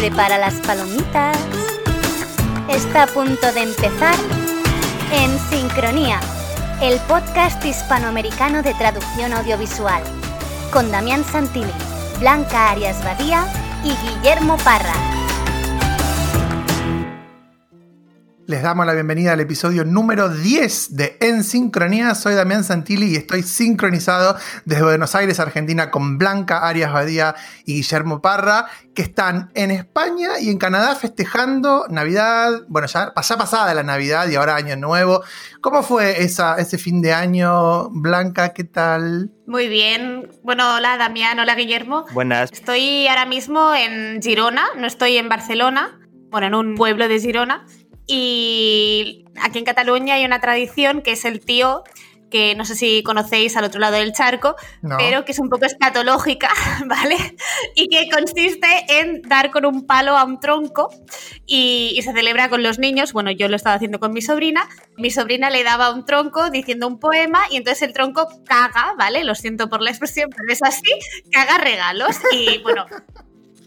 prepara las palomitas. Está a punto de empezar En Sincronía, el podcast hispanoamericano de traducción audiovisual, con Damián Santilli, Blanca Arias Badía y Guillermo Parra. Les damos la bienvenida al episodio número 10 de En Sincronía. Soy Damián Santilli y estoy sincronizado desde Buenos Aires, Argentina, con Blanca Arias Badía y Guillermo Parra, que están en España y en Canadá festejando Navidad. Bueno, ya pasá pasada la Navidad y ahora Año Nuevo. ¿Cómo fue esa, ese fin de año, Blanca? ¿Qué tal? Muy bien. Bueno, hola Damián, hola Guillermo. Buenas. Estoy ahora mismo en Girona, no estoy en Barcelona, bueno, en un pueblo de Girona. Y aquí en Cataluña hay una tradición que es el tío que no sé si conocéis al otro lado del charco, No. pero que es un poco escatológica, ¿vale? Y que consiste en dar con un palo a un tronco y, y se celebra con los niños. Bueno, yo lo estaba haciendo con mi sobrina. Mi sobrina le daba un tronco diciendo un poema y entonces el tronco caga, ¿vale? Lo siento por la expresión, pero es así, caga regalos. Y bueno,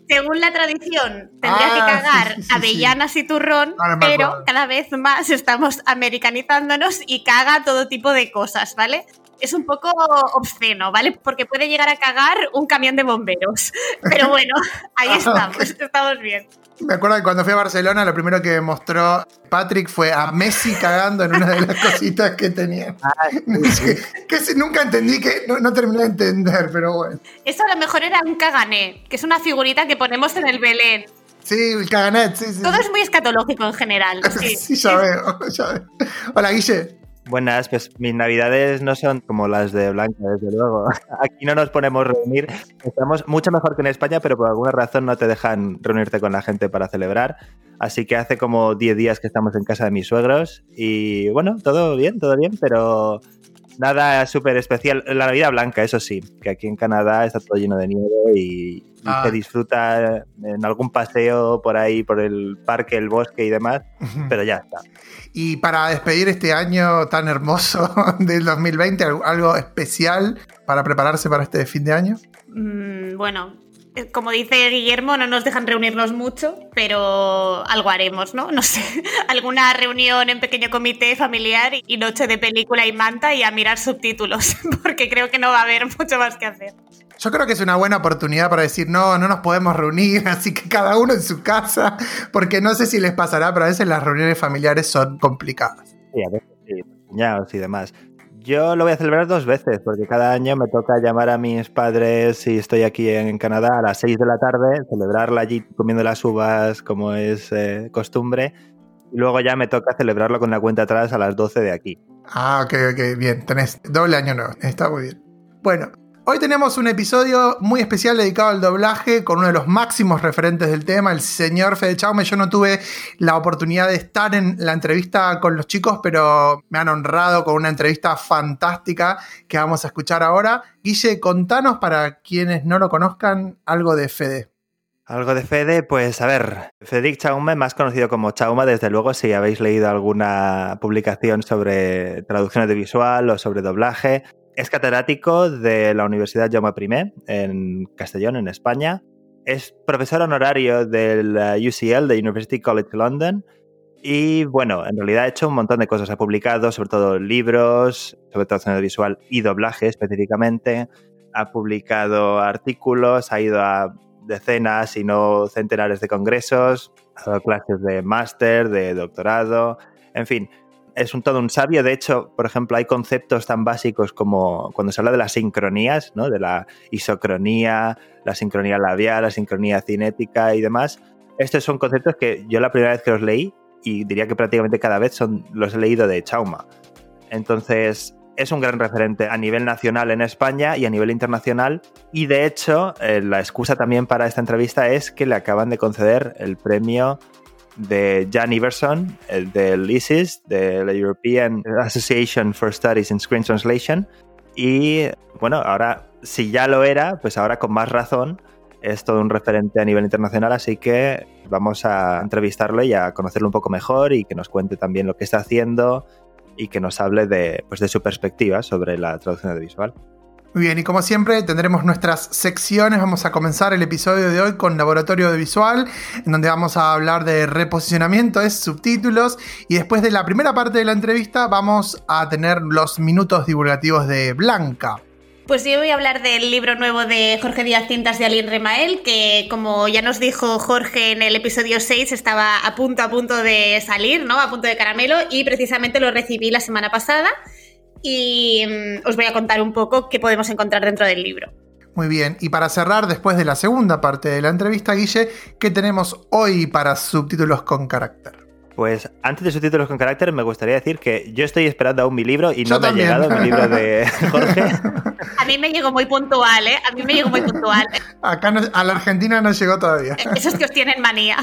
según la tradición, tendría Ah, que cagar sí, sí, avellanas y turrón, pero cada vez más estamos americanizándonos y caga todo tipo de cosas, ¿vale? Es un poco obsceno, ¿vale? Porque puede llegar a cagar un camión de bomberos. Pero bueno, ahí Ah, estamos, estamos bien. Me acuerdo que cuando fui a Barcelona, lo primero que me mostró Patrick fue a Messi cagando en una de las cositas que tenía. que, que nunca entendí, que no, no terminé de entender, pero bueno. Eso a lo mejor era un cagané, que es una figurita que ponemos en el Belén. Sí, el caganet, sí, sí. Todo es muy escatológico en general. Sí, Sí, ya veo, ya veo. Hola, Guille. Buenas, pues mis navidades no son como las de Blanca, desde luego. Aquí no nos ponemos reunir. Estamos mucho mejor que en España, pero por alguna razón no te dejan reunirte con la gente para celebrar. Así que hace como 10 días que estamos en casa de mis suegros y bueno, todo bien, todo bien, pero nada súper especial. La Navidad Blanca, eso sí, que aquí en Canadá está todo lleno de nieve y, y Ah. se disfruta en algún paseo por ahí, por el parque, el bosque y demás, pero ya está. Y para despedir este año tan hermoso del 2020, ¿algo- algo especial para prepararse para este fin de año? Mm, bueno, como dice Guillermo, no nos dejan reunirnos mucho, pero algo haremos, ¿no? No sé, alguna reunión en pequeño comité familiar y noche de película y manta y a mirar subtítulos, porque creo que no va a haber mucho más que hacer. Yo creo que es una buena oportunidad para decir, no, no nos podemos reunir, así que cada uno en su casa, porque no sé si les pasará, pero a veces las reuniones familiares son complicadas. Sí, a veces sí, y demás. Yo lo voy a celebrar dos veces, porque cada año me toca llamar a mis padres si estoy aquí en Canadá a las 6 de la tarde, celebrarla allí comiendo las uvas como es eh, costumbre, y luego ya me toca celebrarlo con la cuenta atrás a las 12 de aquí. Ah, ok, ok, bien, tenés doble año nuevo, está muy bien. Bueno, hoy tenemos un episodio muy especial dedicado al doblaje con uno de los máximos referentes del tema, el señor Fede Chaume. Yo no tuve la oportunidad de estar en la entrevista con los chicos, pero me han honrado con una entrevista fantástica que vamos a escuchar ahora. Guille, contanos para quienes no lo conozcan algo de Fede. Algo de Fede, pues a ver, Federic Chaume, más conocido como Chauma, desde luego, si habéis leído alguna publicación sobre traducción audiovisual o sobre doblaje, es catedrático de la Universidad Jaume I en Castellón, en España. Es profesor honorario del eh, UCL, de University College London. Y bueno, en realidad ha hecho un montón de cosas. Ha publicado sobre todo libros sobre traducción audiovisual y doblaje específicamente. Ha publicado artículos, ha ido a decenas, si no centenares de congresos, ha dado clases de máster, de doctorado, en fin, es un todo un sabio. De hecho, por ejemplo, hay conceptos tan básicos como cuando se habla de las sincronías, ¿no? de la isocronía, la sincronía labial, la sincronía cinética y demás. Estos son conceptos que yo la primera vez que los leí, y diría que prácticamente cada vez son, los he leído de Chauma. Entonces, es un gran referente a nivel nacional en España y a nivel internacional. Y de hecho, eh, la excusa también para esta entrevista es que le acaban de conceder el premio de Jan Iverson, el del ISIS, de la European Association for Studies in Screen Translation. Y bueno, ahora, si ya lo era, pues ahora con más razón es todo un referente a nivel internacional, así que vamos a entrevistarlo y a conocerlo un poco mejor y que nos cuente también lo que está haciendo y que nos hable de, pues, de su perspectiva sobre la traducción audiovisual. Bien, y como siempre tendremos nuestras secciones. Vamos a comenzar el episodio de hoy con Laboratorio de Visual, en donde vamos a hablar de reposicionamiento de subtítulos. Y después de la primera parte de la entrevista vamos a tener los minutos divulgativos de Blanca. Pues yo voy a hablar del libro nuevo de Jorge Díaz Cintas de Alin Remael, que como ya nos dijo Jorge en el episodio 6, estaba a punto a punto de salir, ¿no? A punto de caramelo, y precisamente lo recibí la semana pasada y mm, os voy a contar un poco qué podemos encontrar dentro del libro. Muy bien, y para cerrar, después de la segunda parte de la entrevista, Guille, ¿qué tenemos hoy para subtítulos con carácter? Pues antes de subtítulos con carácter, me gustaría decir que yo estoy esperando aún mi libro y no me ha llegado mi libro de Jorge. A mí me llegó muy puntual, ¿eh? A mí me llegó muy puntual. Acá a la Argentina no llegó todavía. Esos que os tienen manía.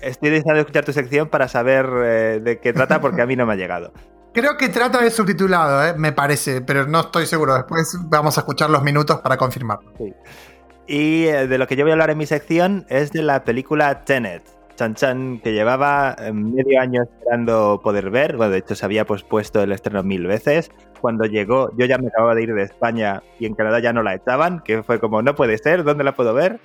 Estoy deseando escuchar tu sección para saber eh, de qué trata porque a mí no me ha llegado. Creo que trata de subtitulado, ¿eh? me parece, pero no estoy seguro. Después vamos a escuchar los minutos para confirmar. Y eh, de lo que yo voy a hablar en mi sección es de la película Tenet. Chan Chan, que llevaba eh, medio año esperando poder ver. Bueno, de hecho, se había pospuesto el estreno mil veces. Cuando llegó, yo ya me acababa de ir de España y en Canadá ya no la echaban, que fue como, no puede ser, ¿dónde la puedo ver?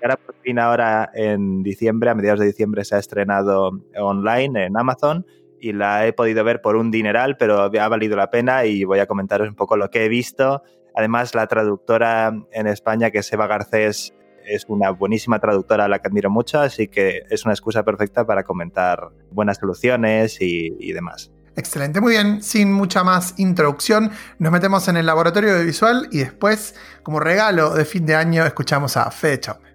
Y ahora, por fin, ahora en diciembre, a mediados de diciembre, se ha estrenado online en Amazon y la he podido ver por un dineral, pero ha valido la pena y voy a comentaros un poco lo que he visto. Además, la traductora en España, que es Eva Garcés, es una buenísima traductora a la que admiro mucho, así que es una excusa perfecta para comentar buenas soluciones y, demás. Excelente, muy bien. Sin mucha más introducción, nos metemos en el laboratorio de visual y después, como regalo de fin de año, escuchamos a Fede Chaume.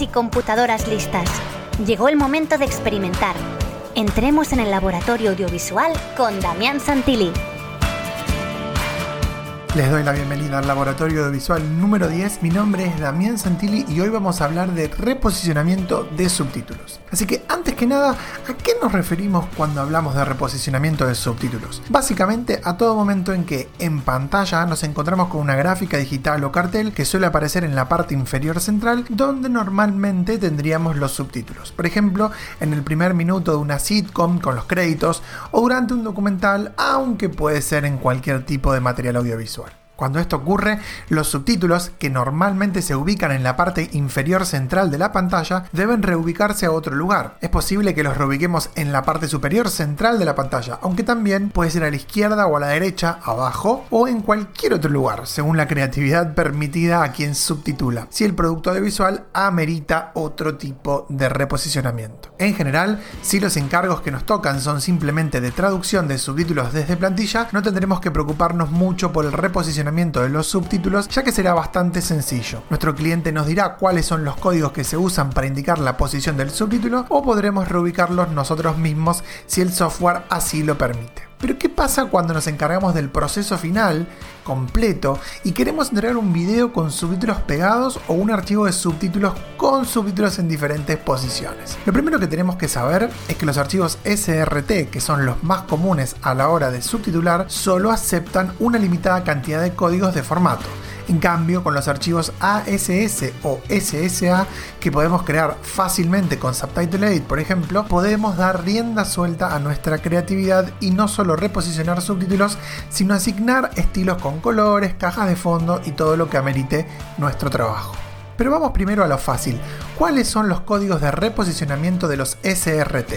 Y computadoras listas. Llegó el momento de experimentar. Entremos en el laboratorio audiovisual con Damián Santilli. Les doy la bienvenida al laboratorio visual número 10. Mi nombre es Damián Santilli y hoy vamos a hablar de reposicionamiento de subtítulos. Así que antes que nada, ¿a qué nos referimos cuando hablamos de reposicionamiento de subtítulos? Básicamente a todo momento en que en pantalla nos encontramos con una gráfica digital o cartel que suele aparecer en la parte inferior central donde normalmente tendríamos los subtítulos. Por ejemplo, en el primer minuto de una sitcom con los créditos o durante un documental, aunque puede ser en cualquier tipo de material audiovisual. Cuando esto ocurre, los subtítulos, que normalmente se ubican en la parte inferior central de la pantalla, deben reubicarse a otro lugar. Es posible que los reubiquemos en la parte superior central de la pantalla, aunque también puede ser a la izquierda o a la derecha, abajo o en cualquier otro lugar, según la creatividad permitida a quien subtitula, si el producto audiovisual amerita otro tipo de reposicionamiento. En general, si los encargos que nos tocan son simplemente de traducción de subtítulos desde plantilla, no tendremos que preocuparnos mucho por el reposicionamiento de los subtítulos, ya que será bastante sencillo. Nuestro cliente nos dirá cuáles son los códigos que se usan para indicar la posición del subtítulo o podremos reubicarlos nosotros mismos si el software así lo permite. Pero ¿qué pasa cuando nos encargamos del proceso final completo y queremos entregar un video con subtítulos pegados o un archivo de subtítulos con subtítulos en diferentes posiciones? Lo primero que tenemos que saber es que los archivos SRT, que son los más comunes a la hora de subtitular, solo aceptan una limitada cantidad de códigos de formato. En cambio, con los archivos ASS o SSA que podemos crear fácilmente con Subtitle Edit, por ejemplo, podemos dar rienda suelta a nuestra creatividad y no solo reposicionar subtítulos, sino asignar estilos con colores, cajas de fondo y todo lo que amerite nuestro trabajo. Pero vamos primero a lo fácil. ¿Cuáles son los códigos de reposicionamiento de los SRT?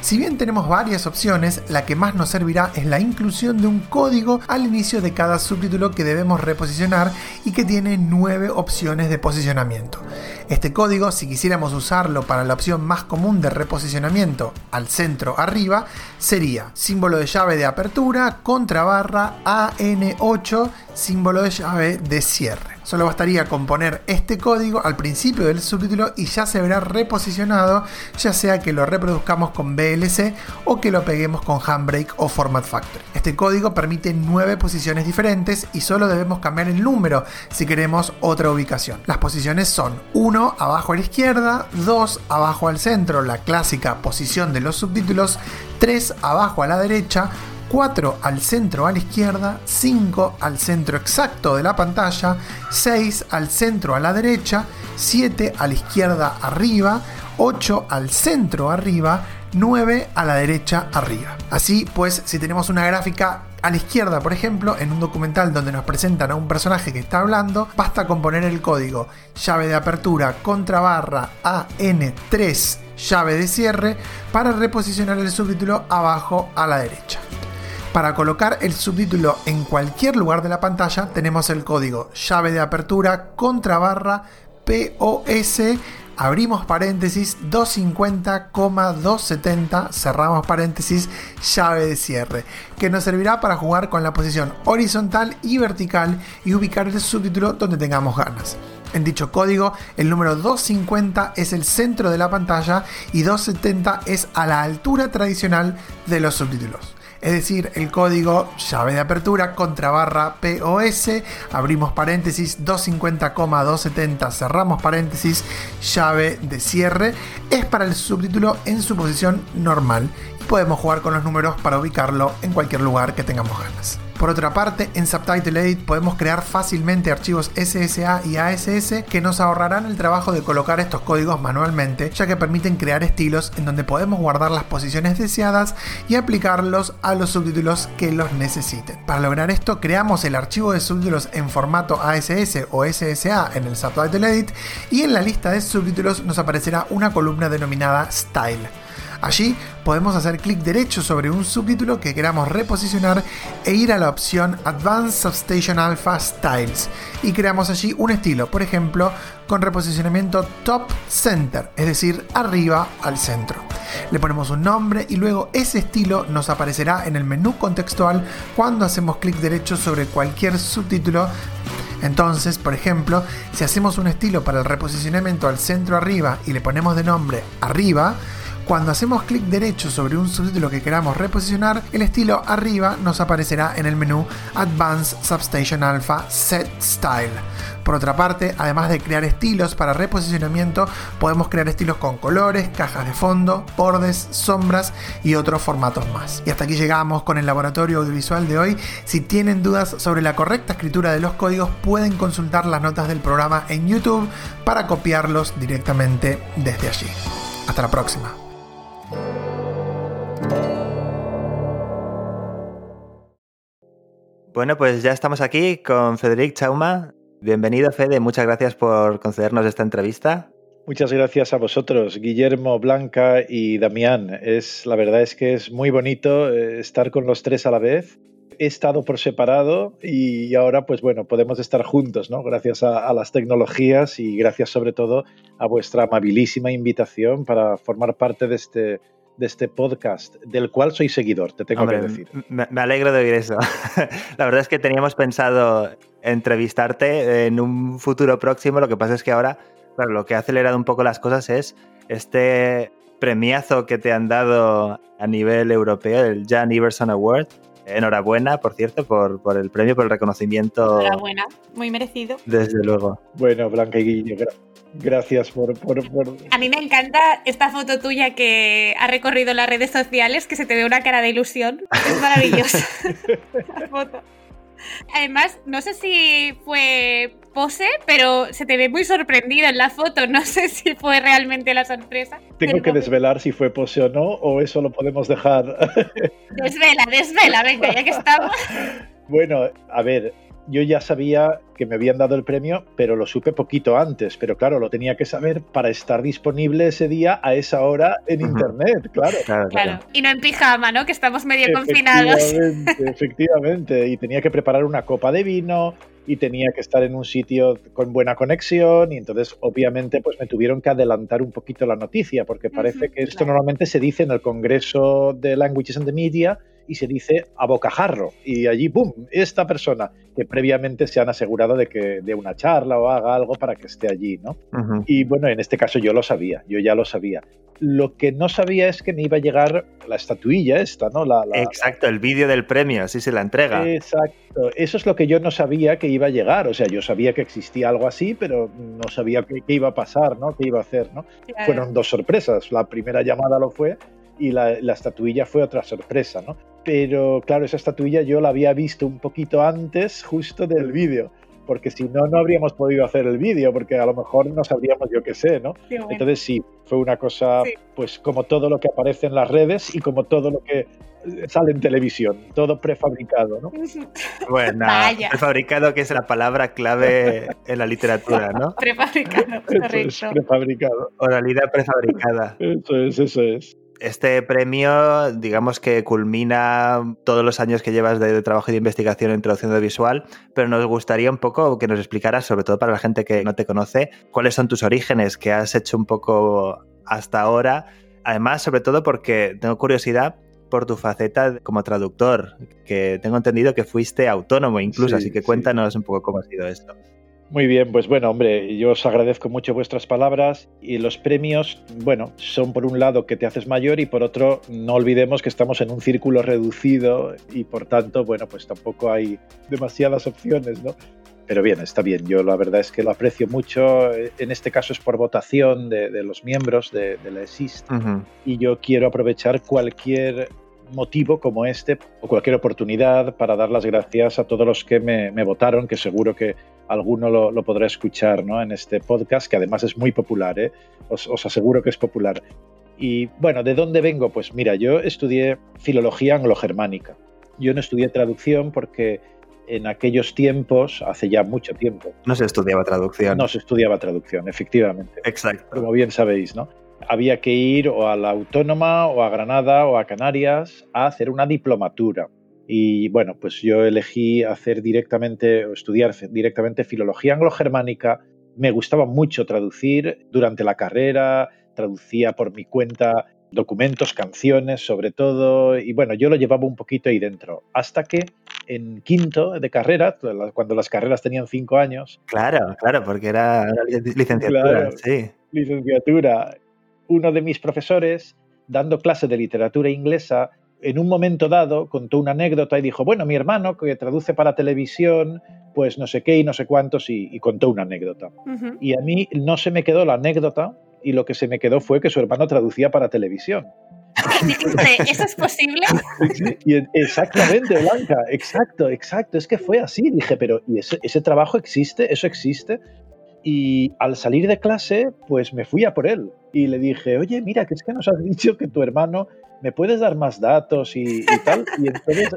Si bien tenemos varias opciones, la que más nos servirá es la inclusión de un código al inicio de cada subtítulo que debemos reposicionar y que tiene nueve opciones de posicionamiento. Este código, si quisiéramos usarlo para la opción más común de reposicionamiento al centro arriba, sería símbolo de llave de apertura, contrabarra, AN8, símbolo de llave de cierre. Solo bastaría con poner este código al principio del subtítulo y ya se verá reposicionado, ya sea que lo reproduzcamos con VLC o que lo peguemos con Handbrake o Format Factory. Este código permite nueve posiciones diferentes y solo debemos cambiar el número si queremos otra ubicación. Las posiciones son 1 abajo a la izquierda, 2 abajo al centro, la clásica posición de los subtítulos, 3 abajo a la derecha, 4 al centro a la izquierda, 5 al centro exacto de la pantalla, 6 al centro a la derecha, 7 a la izquierda arriba, 8 al centro arriba, 9 a la derecha arriba. Así pues, si tenemos una gráfica a la izquierda, por ejemplo, en un documental donde nos presentan a un personaje que está hablando, basta con poner el código llave de apertura contra barra AN3 llave de cierre para reposicionar el subtítulo abajo a la derecha. Para colocar el subtítulo en cualquier lugar de la pantalla tenemos el código llave de apertura contra barra POS abrimos paréntesis 250,270 cerramos paréntesis llave de cierre que nos servirá para jugar con la posición horizontal y vertical y ubicar el subtítulo donde tengamos ganas. En dicho código, el número 250 es el centro de la pantalla y 270 es a la altura tradicional de los subtítulos es decir, el código llave de apertura contra barra POS, abrimos paréntesis 250,270, cerramos paréntesis, llave de cierre, es para el subtítulo en su posición normal podemos jugar con los números para ubicarlo en cualquier lugar que tengamos ganas. Por otra parte, en Subtitle Edit podemos crear fácilmente archivos SSA y ASS que nos ahorrarán el trabajo de colocar estos códigos manualmente, ya que permiten crear estilos en donde podemos guardar las posiciones deseadas y aplicarlos a los subtítulos que los necesiten. Para lograr esto, creamos el archivo de subtítulos en formato ASS o SSA en el Subtitle Edit y en la lista de subtítulos nos aparecerá una columna denominada Style. Allí podemos hacer clic derecho sobre un subtítulo que queramos reposicionar e ir a la opción Advanced Substation Alpha Styles y creamos allí un estilo, por ejemplo, con reposicionamiento Top Center, es decir, arriba al centro. Le ponemos un nombre y luego ese estilo nos aparecerá en el menú contextual cuando hacemos clic derecho sobre cualquier subtítulo entonces, por ejemplo, si hacemos un estilo para el reposicionamiento al centro arriba y le ponemos de nombre arriba, cuando hacemos clic derecho sobre un subtítulo que queramos reposicionar, el estilo arriba nos aparecerá en el menú Advanced Substation Alpha Set Style. Por otra parte, además de crear estilos para reposicionamiento, podemos crear estilos con colores, cajas de fondo, bordes, sombras y otros formatos más. Y hasta aquí llegamos con el laboratorio audiovisual de hoy. Si tienen dudas sobre la correcta escritura de los códigos, pueden consultar las notas del programa en YouTube para copiarlos directamente desde allí. Hasta la próxima. Bueno, pues ya estamos aquí con Federic Chauma. Bienvenido, Fede. Muchas gracias por concedernos esta entrevista. Muchas gracias a vosotros, Guillermo, Blanca y Damián. Es, la verdad es que es muy bonito eh, estar con los tres a la vez. He estado por separado y ahora, pues bueno, podemos estar juntos, ¿no? Gracias a, las tecnologías y gracias sobre todo a vuestra amabilísima invitación para formar parte de este, de este podcast, del cual soy seguidor, te tengo que decir. Me, alegro de oír eso. La verdad es que teníamos pensado entrevistarte en un futuro próximo, lo que pasa es que ahora, claro, lo que ha acelerado un poco las cosas es este premiazo que te han dado a nivel europeo, el Jan Iverson Award. Enhorabuena, por cierto, por, por el premio, por el reconocimiento. Enhorabuena, muy merecido. Desde luego. Bueno, Blanca y Guillermo, Gracias por, A mí me encanta esta foto tuya que ha recorrido las redes sociales, que se te ve una cara de ilusión. Es maravillosa la foto. Además, no sé si fue pose, pero se te ve muy sorprendida en la foto. No sé si fue realmente la sorpresa. Tengo que desvelar si fue pose o no, o eso lo podemos dejar. Desvela, desvela, venga, ya que estamos. Bueno, a ver, yo ya sabía que me habían dado el premio, pero lo supe poquito antes. Pero claro, lo tenía que saber para estar disponible ese día a esa hora en internet, claro. Claro, Y no en pijama, ¿no? Que estamos medio confinados. Efectivamente, y tenía que preparar una copa de vino y tenía que estar en un sitio con buena conexión y entonces obviamente pues me tuvieron que adelantar un poquito la noticia porque parece que esto normalmente se dice en el Congreso de Languages and the Media y se dice a bocajarro. Y allí, ¡pum!, esta persona que previamente se han asegurado de que de una charla o haga algo para que esté allí, ¿no? Y bueno, en este caso yo lo sabía, yo ya lo sabía. Lo que no sabía es que me iba a llegar la estatuilla esta, ¿no? La, Exacto, el vídeo del premio, así se la entrega. Exacto, eso es lo que yo no sabía que iba a llegar, o sea, yo sabía que existía algo así, pero no sabía qué, iba a pasar, ¿no? ¿Qué iba a hacer, ¿no? Fueron dos sorpresas, la primera llamada lo fue y la, la estatuilla fue otra sorpresa, ¿no? pero claro, esa estatuilla yo la había visto un poquito antes justo del vídeo porque si no, no habríamos podido hacer el vídeo, porque a lo mejor no sabríamos yo qué sé, ¿no? Entonces sí, fue una cosa, pues como todo lo que aparece en las redes y como todo lo que eh, sale en televisión, todo prefabricado, ¿no? Bueno, prefabricado que es la palabra clave en la literatura, ¿no? Prefabricado, correcto. prefabricado. Oralidad prefabricada. Eso es, eso es. Este premio, digamos que culmina todos los años que llevas de, trabajo y de investigación en traducción audiovisual, pero nos gustaría un poco que nos explicaras, sobre todo para la gente que no te conoce, cuáles son tus orígenes, que has hecho un poco hasta ahora. Además, sobre todo porque tengo curiosidad por tu faceta como traductor, que tengo entendido que fuiste autónomo incluso, así que cuéntanos un poco cómo ha sido esto. Muy bien, pues bueno, hombre, yo os agradezco mucho vuestras palabras y los premios, bueno, son por un lado que te haces mayor y por otro no olvidemos que estamos en un círculo reducido y por tanto, bueno, pues tampoco hay demasiadas opciones, ¿no? Pero bien, está bien, yo la verdad es que lo aprecio mucho, en este caso es por votación de, los miembros de, la ESIST y yo quiero aprovechar cualquier motivo como este o cualquier oportunidad para dar las gracias a todos los que me, votaron, que seguro que alguno lo, podrá escuchar ¿no? en este podcast, que además es muy popular, ¿eh? os, os aseguro que es popular. Y bueno, ¿de dónde vengo? Pues mira, yo estudié filología anglo-germánica. Yo no estudié traducción porque en aquellos tiempos, hace ya mucho tiempo. No se estudiaba traducción. No se estudiaba traducción, efectivamente. Exacto. Como bien sabéis, ¿no? Había que ir o a la Autónoma o a Granada o a Canarias a hacer una diplomatura. Y bueno, pues yo elegí hacer directamente, o estudiar directamente filología anglo-germánica. Me gustaba mucho traducir durante la carrera, traducía por mi cuenta documentos, canciones, sobre todo, y bueno, yo lo llevaba un poquito ahí dentro, hasta que en quinto de carrera, cuando las carreras tenían cinco años. Claro, claro, porque era licenciatura, sí. Licenciatura uno de mis profesores, dando clase de literatura inglesa, en un momento dado contó una anécdota y dijo, bueno, mi hermano que traduce para televisión, pues no sé qué y no sé cuántos, y, contó una anécdota. Y a mí no se me quedó la anécdota y lo que se me quedó fue que su hermano traducía para televisión. ¿Eso es posible? exactamente, Blanca, exacto, exacto. Es que fue así. Dije, pero ¿y ese, ese trabajo existe? ¿Eso existe? Y al salir de clase, pues me fui a por él y le dije, oye, mira, que es que nos has dicho que tu hermano, ¿me puedes dar más datos y, tal? Y entonces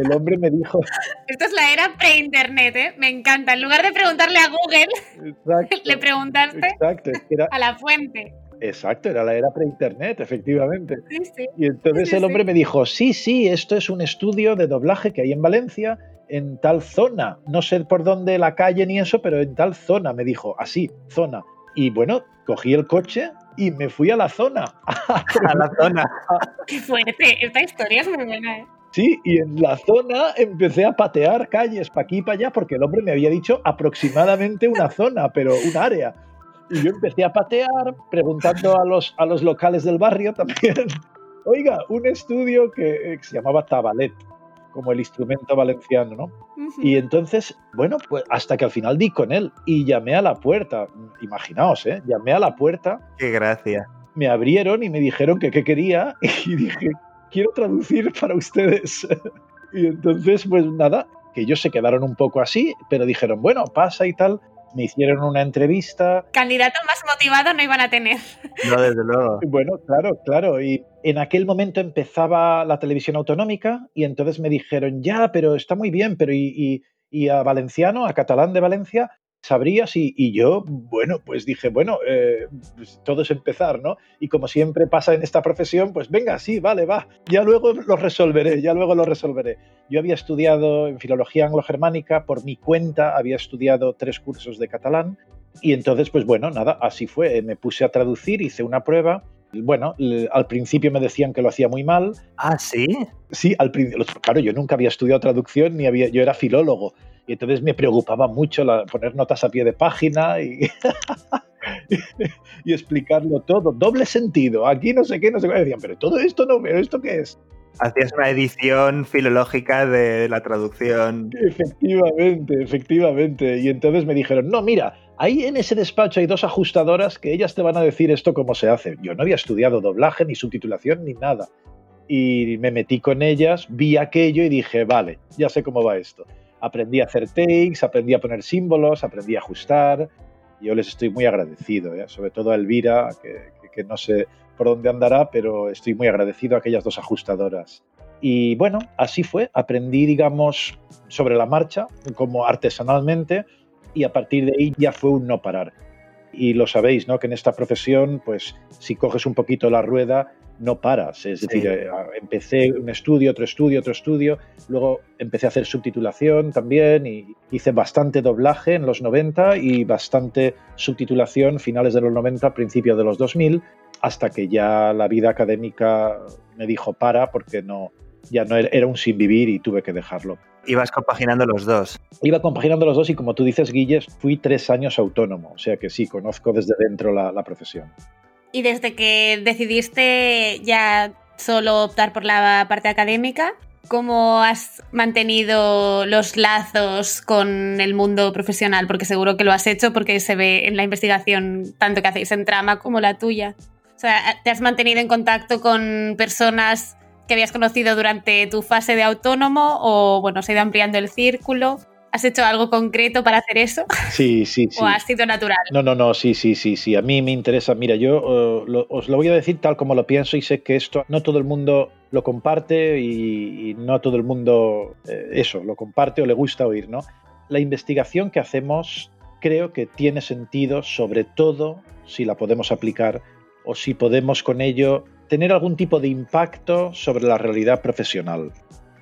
el, hombre me dijo... Esto es la era pre-internet, ¿eh? Me encanta. En lugar de preguntarle a Google, le preguntaste a la fuente. Exacto, era la era pre-internet, efectivamente. Y entonces el hombre me dijo, sí, sí, esto es un estudio de doblaje que hay en Valencia en tal zona, no sé por dónde la calle ni eso, pero en tal zona, me dijo, así, zona. Y bueno, cogí el coche y me fui a la zona. a la zona. Qué fuerte, esta historia es muy buena, ¿eh? Sí, y en la zona empecé a patear calles para aquí y para allá porque el hombre me había dicho aproximadamente una zona, pero un área. Y yo empecé a patear preguntando a los, a los locales del barrio también. Oiga, un estudio que se llamaba Tabalet como el instrumento valenciano, ¿no? Y entonces, bueno, pues hasta que al final di con él y llamé a la puerta, imaginaos, ¿eh? Llamé a la puerta. Qué gracia. Me abrieron y me dijeron que qué quería y dije, quiero traducir para ustedes. y entonces, pues nada, que ellos se quedaron un poco así, pero dijeron, bueno, pasa y tal me hicieron una entrevista. Candidato más motivado no iban a tener. No, desde luego. Bueno, claro, claro. Y en aquel momento empezaba la televisión autonómica y entonces me dijeron, ya, pero está muy bien, pero y, y a Valenciano, a Catalán de Valencia, sabrías y, yo, bueno, pues dije, bueno, eh, pues todo es empezar, ¿no? Y como siempre pasa en esta profesión, pues venga, sí, vale, va, ya luego lo resolveré, ya luego lo resolveré. Yo había estudiado en filología anglo-germánica, por mi cuenta había estudiado tres cursos de catalán y entonces, pues bueno, nada, así fue, me puse a traducir, hice una prueba. Bueno, al principio me decían que lo hacía muy mal. Ah, sí. Sí, al principio. Claro, yo nunca había estudiado traducción ni había. Yo era filólogo. Y entonces me preocupaba mucho poner notas a pie de página y, y explicarlo todo. Doble sentido, aquí no sé qué, no sé qué. Decían, pero todo esto no, pero ¿esto qué es? Hacías una edición filológica de la traducción. Efectivamente, efectivamente. Y entonces me dijeron, no, mira, ahí en ese despacho hay dos ajustadoras que ellas te van a decir esto cómo se hace. Yo no había estudiado doblaje, ni subtitulación, ni nada. y me metí con ellas, vi aquello y dije, vale, ya sé cómo va esto. Aprendí a hacer takes, aprendí a poner símbolos, aprendí a ajustar. Yo les estoy muy agradecido, ¿eh? sobre todo a Elvira, que, que no sé por dónde andará, pero estoy muy agradecido a aquellas dos ajustadoras. Y bueno, así fue. Aprendí, digamos, sobre la marcha, como artesanalmente, y a partir de ahí ya fue un no parar. Y lo sabéis, ¿no? Que en esta profesión, pues si coges un poquito la rueda, no paras. Es decir, eh, empecé un estudio, otro estudio, otro estudio, luego empecé a hacer subtitulación también y hice bastante doblaje en los 90 y bastante subtitulación finales de los 90, principios de los 2000, hasta que ya la vida académica me dijo para porque no, ya no era un sin vivir y tuve que dejarlo. Ibas compaginando los dos. Iba compaginando los dos y como tú dices, Guilles, fui tres años autónomo, o sea que sí, conozco desde dentro la, la profesión. Y desde que decidiste ya solo optar por la parte académica, ¿cómo has mantenido los lazos con el mundo profesional? Porque seguro que lo has hecho porque se ve en la investigación tanto que hacéis en trama como la tuya. O sea, ¿te has mantenido en contacto con personas que habías conocido durante tu fase de autónomo o, bueno, se ha ido ampliando el círculo? ¿Has hecho algo concreto para hacer eso? Sí, sí, sí. ¿O ha sido natural? No, no, no, sí, sí, sí, sí. A mí me interesa. Mira, yo uh, os lo voy a decir tal como lo pienso y sé que esto no todo el mundo lo comparte y, no todo el mundo eh, eso, lo comparte o le gusta oír, ¿no? La investigación que hacemos creo que tiene sentido, sobre todo si la podemos aplicar o si podemos con ello tener algún tipo de impacto sobre la realidad profesional.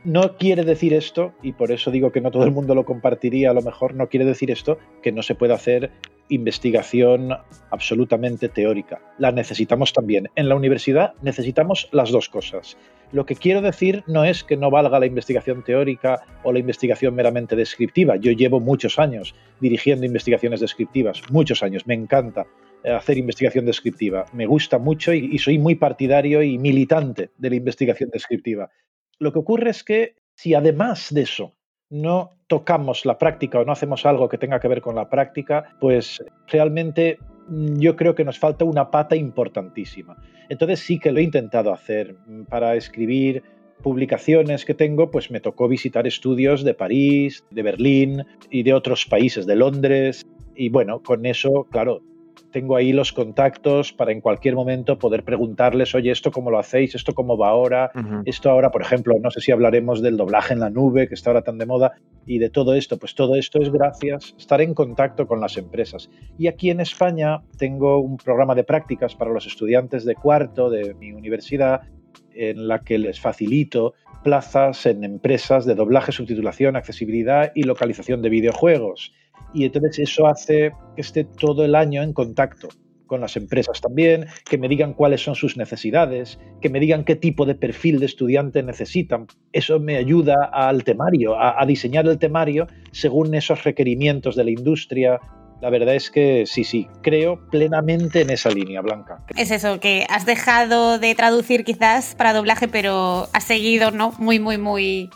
No quiere decir esto, y por eso digo que no todo el mundo lo compartiría a lo mejor, no quiere decir esto que no se pueda hacer investigación absolutamente teórica. La necesitamos también. En la universidad necesitamos las dos cosas. Lo que quiero decir no es que no valga la investigación teórica o la investigación meramente descriptiva. Yo llevo muchos años dirigiendo investigaciones descriptivas, muchos años, me encanta hacer investigación descriptiva. Me gusta mucho y, soy muy partidario y militante de la investigación descriptiva. Lo que ocurre es que si además de eso no tocamos la práctica o no hacemos algo que tenga que ver con la práctica, pues realmente mm, yo creo que nos falta una pata importantísima. Entonces sí que lo he intentado hacer. Para escribir publicaciones que tengo, pues me tocó visitar estudios de París, de Berlín y de otros países, de Londres. Y bueno, con eso, claro, tengo ahí los contactos para en cualquier momento poder preguntarles, oye, ¿esto cómo lo hacéis? ¿Esto cómo va ahora? Esto ahora, por ejemplo, no sé si hablaremos del doblaje en la nube, que está ahora tan de moda, y de todo esto. Pues todo esto es gracias a estar en contacto con las empresas. Y aquí en España tengo un programa de prácticas para los estudiantes de cuarto de mi universidad en la que les facilito plazas en empresas de doblaje, subtitulación, accesibilidad y localización de videojuegos y entonces eso hace que esté todo el año en contacto con las empresas también, que me digan cuáles son sus necesidades, que me digan qué tipo de perfil de estudiante necesitan. Eso me ayuda al temario, a, diseñar el temario según esos requerimientos de la industria, la verdad es que sí, sí, creo plenamente en esa línea, Blanca. Es eso, que has dejado de traducir quizás para doblaje, pero has seguido, ¿no? Muy, muy, muy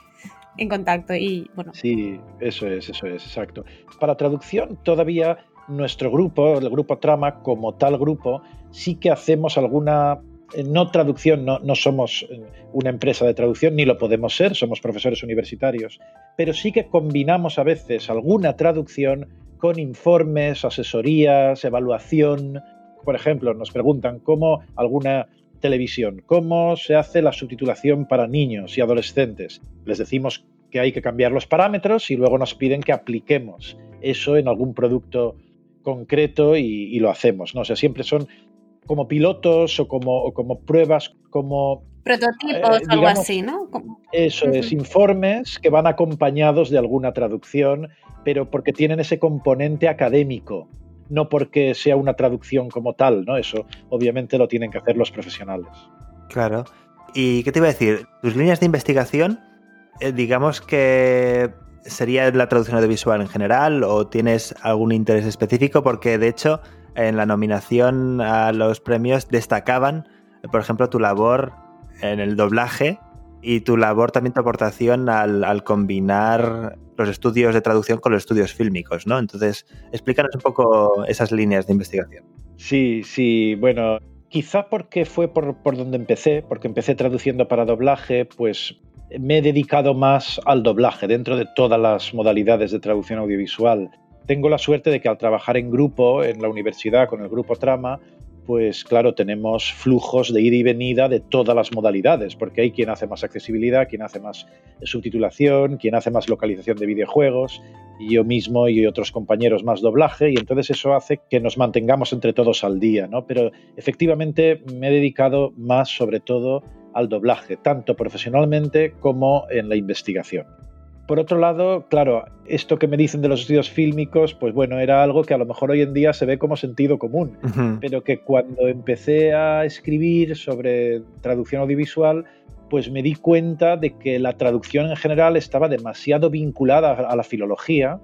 en contacto y bueno. Sí, eso es, eso es, exacto. Para traducción todavía nuestro grupo, el grupo Trama, como tal grupo, sí que hacemos alguna eh, no traducción, no, no, somos eh, una empresa de traducción, ni lo podemos ser, somos profesores universitarios, pero sí que combinamos a veces alguna traducción con informes, asesorías, evaluación. Por ejemplo, nos preguntan cómo alguna televisión, cómo se hace la subtitulación para niños y adolescentes. Les decimos que hay que cambiar los parámetros y luego nos piden que apliquemos eso en algún producto concreto y, lo hacemos. ¿no? O sea, siempre son como pilotos o como, como pruebas, como... Prototipos o eh, algo así, ¿no? Eso es, informes que van acompañados de alguna traducción, pero porque tienen ese componente académico no porque sea una traducción como tal, ¿no? Eso obviamente lo tienen que hacer los profesionales. Claro. ¿Y qué te iba a decir? Tus líneas de investigación, eh, digamos que sería la traducción audiovisual en general o tienes algún interés específico porque de hecho en la nominación a los premios destacaban, por ejemplo, tu labor en el doblaje y tu labor también, tu aportación al, combinar los estudios de traducción con los estudios fílmicos, ¿no? Entonces, explícanos un poco esas líneas de investigación. Sí, sí, bueno, quizá porque fue por, por donde empecé, porque empecé traduciendo para doblaje, pues me he dedicado más al doblaje dentro de todas las modalidades de traducción audiovisual. Tengo la suerte de que al trabajar en grupo en la universidad con el grupo Trama, pues claro, tenemos flujos de ida y venida de todas las modalidades, porque hay quien hace más accesibilidad, quien hace más subtitulación, quien hace más localización de videojuegos, yo mismo y otros compañeros más doblaje, y entonces eso hace que nos mantengamos entre todos al día, ¿no? Pero efectivamente me he dedicado más sobre todo al doblaje, tanto profesionalmente como en la investigación. Por otro lado, claro, esto que me dicen de los estudios fílmicos, pues bueno, era algo que a lo mejor hoy en día se ve como sentido común, pero que cuando empecé a escribir sobre traducción audiovisual, pues me di cuenta de que la traducción en general estaba demasiado vinculada a la filología,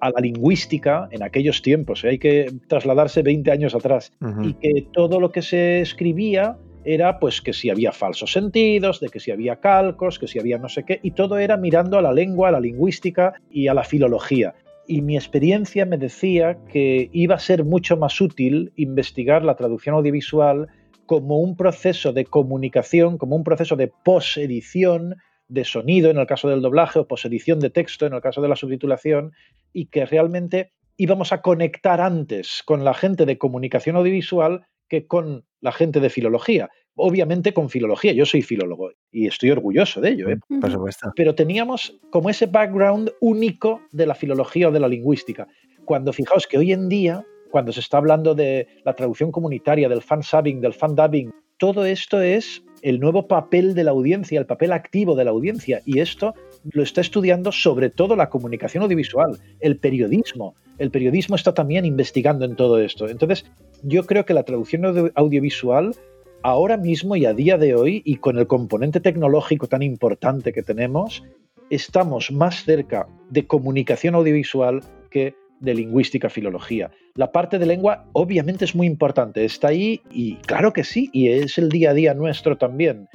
a la lingüística en aquellos tiempos, ¿eh? hay que trasladarse 20 años atrás, y que todo lo que se escribía era pues que si había falsos sentidos, de que si había calcos, que si había no sé qué, y todo era mirando a la lengua, a la lingüística y a la filología. Y mi experiencia me decía que iba a ser mucho más útil investigar la traducción audiovisual como un proceso de comunicación, como un proceso de posedición de sonido en el caso del doblaje o posedición de texto en el caso de la subtitulación y que realmente íbamos a conectar antes con la gente de comunicación audiovisual que con la gente de filología. Obviamente con filología, yo soy filólogo y estoy orgulloso de ello. ¿eh? Por supuesto. Pero teníamos como ese background único de la filología o de la lingüística. Cuando fijaos que hoy en día, cuando se está hablando de la traducción comunitaria, del fan-subbing, del fan-dubbing, todo esto es el nuevo papel de la audiencia, el papel activo de la audiencia. Y esto lo está estudiando sobre todo la comunicación audiovisual, el periodismo. El periodismo está también investigando en todo esto. Entonces, yo creo que la traducción audiovisual ahora mismo y a día de hoy, y con el componente tecnológico tan importante que tenemos, estamos más cerca de comunicación audiovisual que de lingüística, filología. La parte de lengua obviamente es muy importante, está ahí y claro que sí, y es el día a día nuestro también,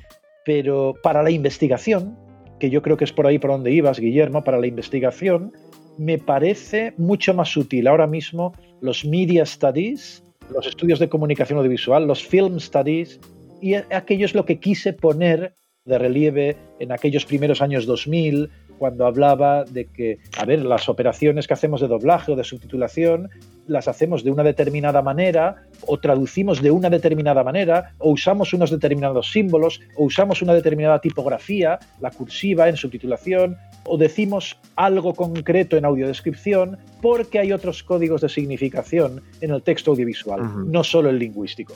pero para la investigación, que yo creo que es por ahí por donde ibas, Guillermo, para la investigación, me parece mucho más útil ahora mismo los media studies, los estudios de comunicación audiovisual, los film studies, y aquello es lo que quise poner de relieve en aquellos primeros años 2000, cuando hablaba de que, a ver, las operaciones que hacemos de doblaje o de subtitulación las hacemos de una determinada manera o traducimos de una determinada manera o usamos unos determinados símbolos o usamos una determinada tipografía, la cursiva en subtitulación o decimos algo concreto en audiodescripción porque hay otros códigos de significación en el texto audiovisual, no solo el lingüístico.